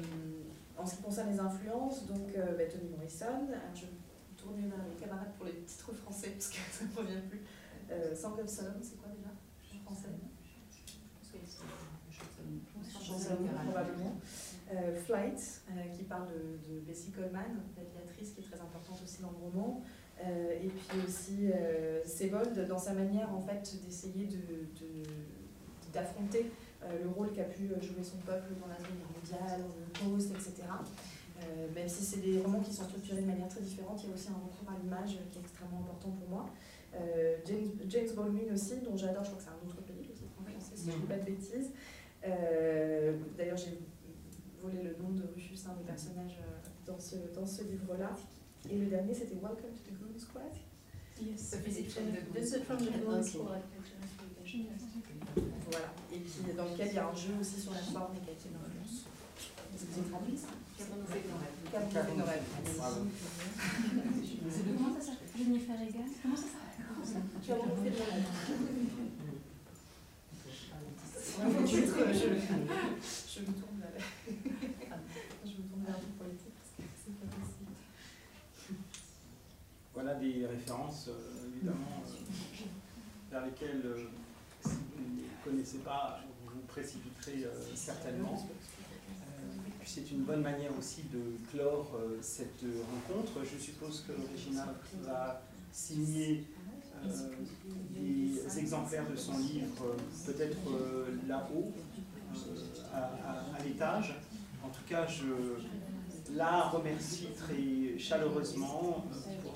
en ce qui concerne les influences, donc bah, Tony Morrison, je vais tourner vers les camarades pour les titres français parce que ça ne revient plus. Of Solomon, c'est quoi déjà? En français probablement. Euh, Flight, euh, qui parle de, Bessie Coleman, l'aviatrice qui est très importante aussi dans le roman. Euh, et puis aussi Sebold dans sa manière en fait d'essayer d'affronter de, le rôle qu'a pu jouer son peuple dans la Seconde mondiale, dans le post, etc. même si c'est des romans qui sont structurés de manière très différente, il y a aussi un recours à l'image qui est extrêmement important pour moi. James, James Baldwin aussi, dont j'adore, je crois que c'est un autre pays, le titre en français, si je ne dis pas de bêtises. Euh, d'ailleurs, j'ai volé le nom de Rufus, un des personnages euh, dans ce, dans ce livre-là. Et le dernier, c'était Welcome to the Goon Squad. Yes, visit from the Visit from the Goon Squad. Voilà. Et puis dans lequel il y a un jeu aussi sur la forme et qui a été d'influence. Est-ce que vous traduit ça Cameron Noël. C'est de comment ça s'appelle Jennifer Egan Comment ça s'appelle Tu as fait de Noël je, vers, je me tourne vers vous pour les c'est pas possible. Voilà des références, euh, évidemment, euh, vers lesquelles, euh, si vous ne les connaissez pas, vous vous précipiterez certainement. c'est une bonne manière aussi de clore cette rencontre. Je suppose que Regina va signer des exemplaires de son livre peut-être là-haut, à, l'étage. En tout cas, je la remercie très chaleureusement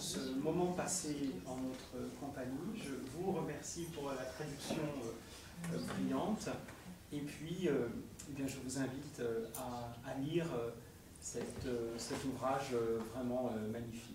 ce moment passé en notre compagnie. Je vous remercie pour la traduction brillante. Et puis, eh bien, je vous invite à, lire cet ouvrage vraiment magnifique.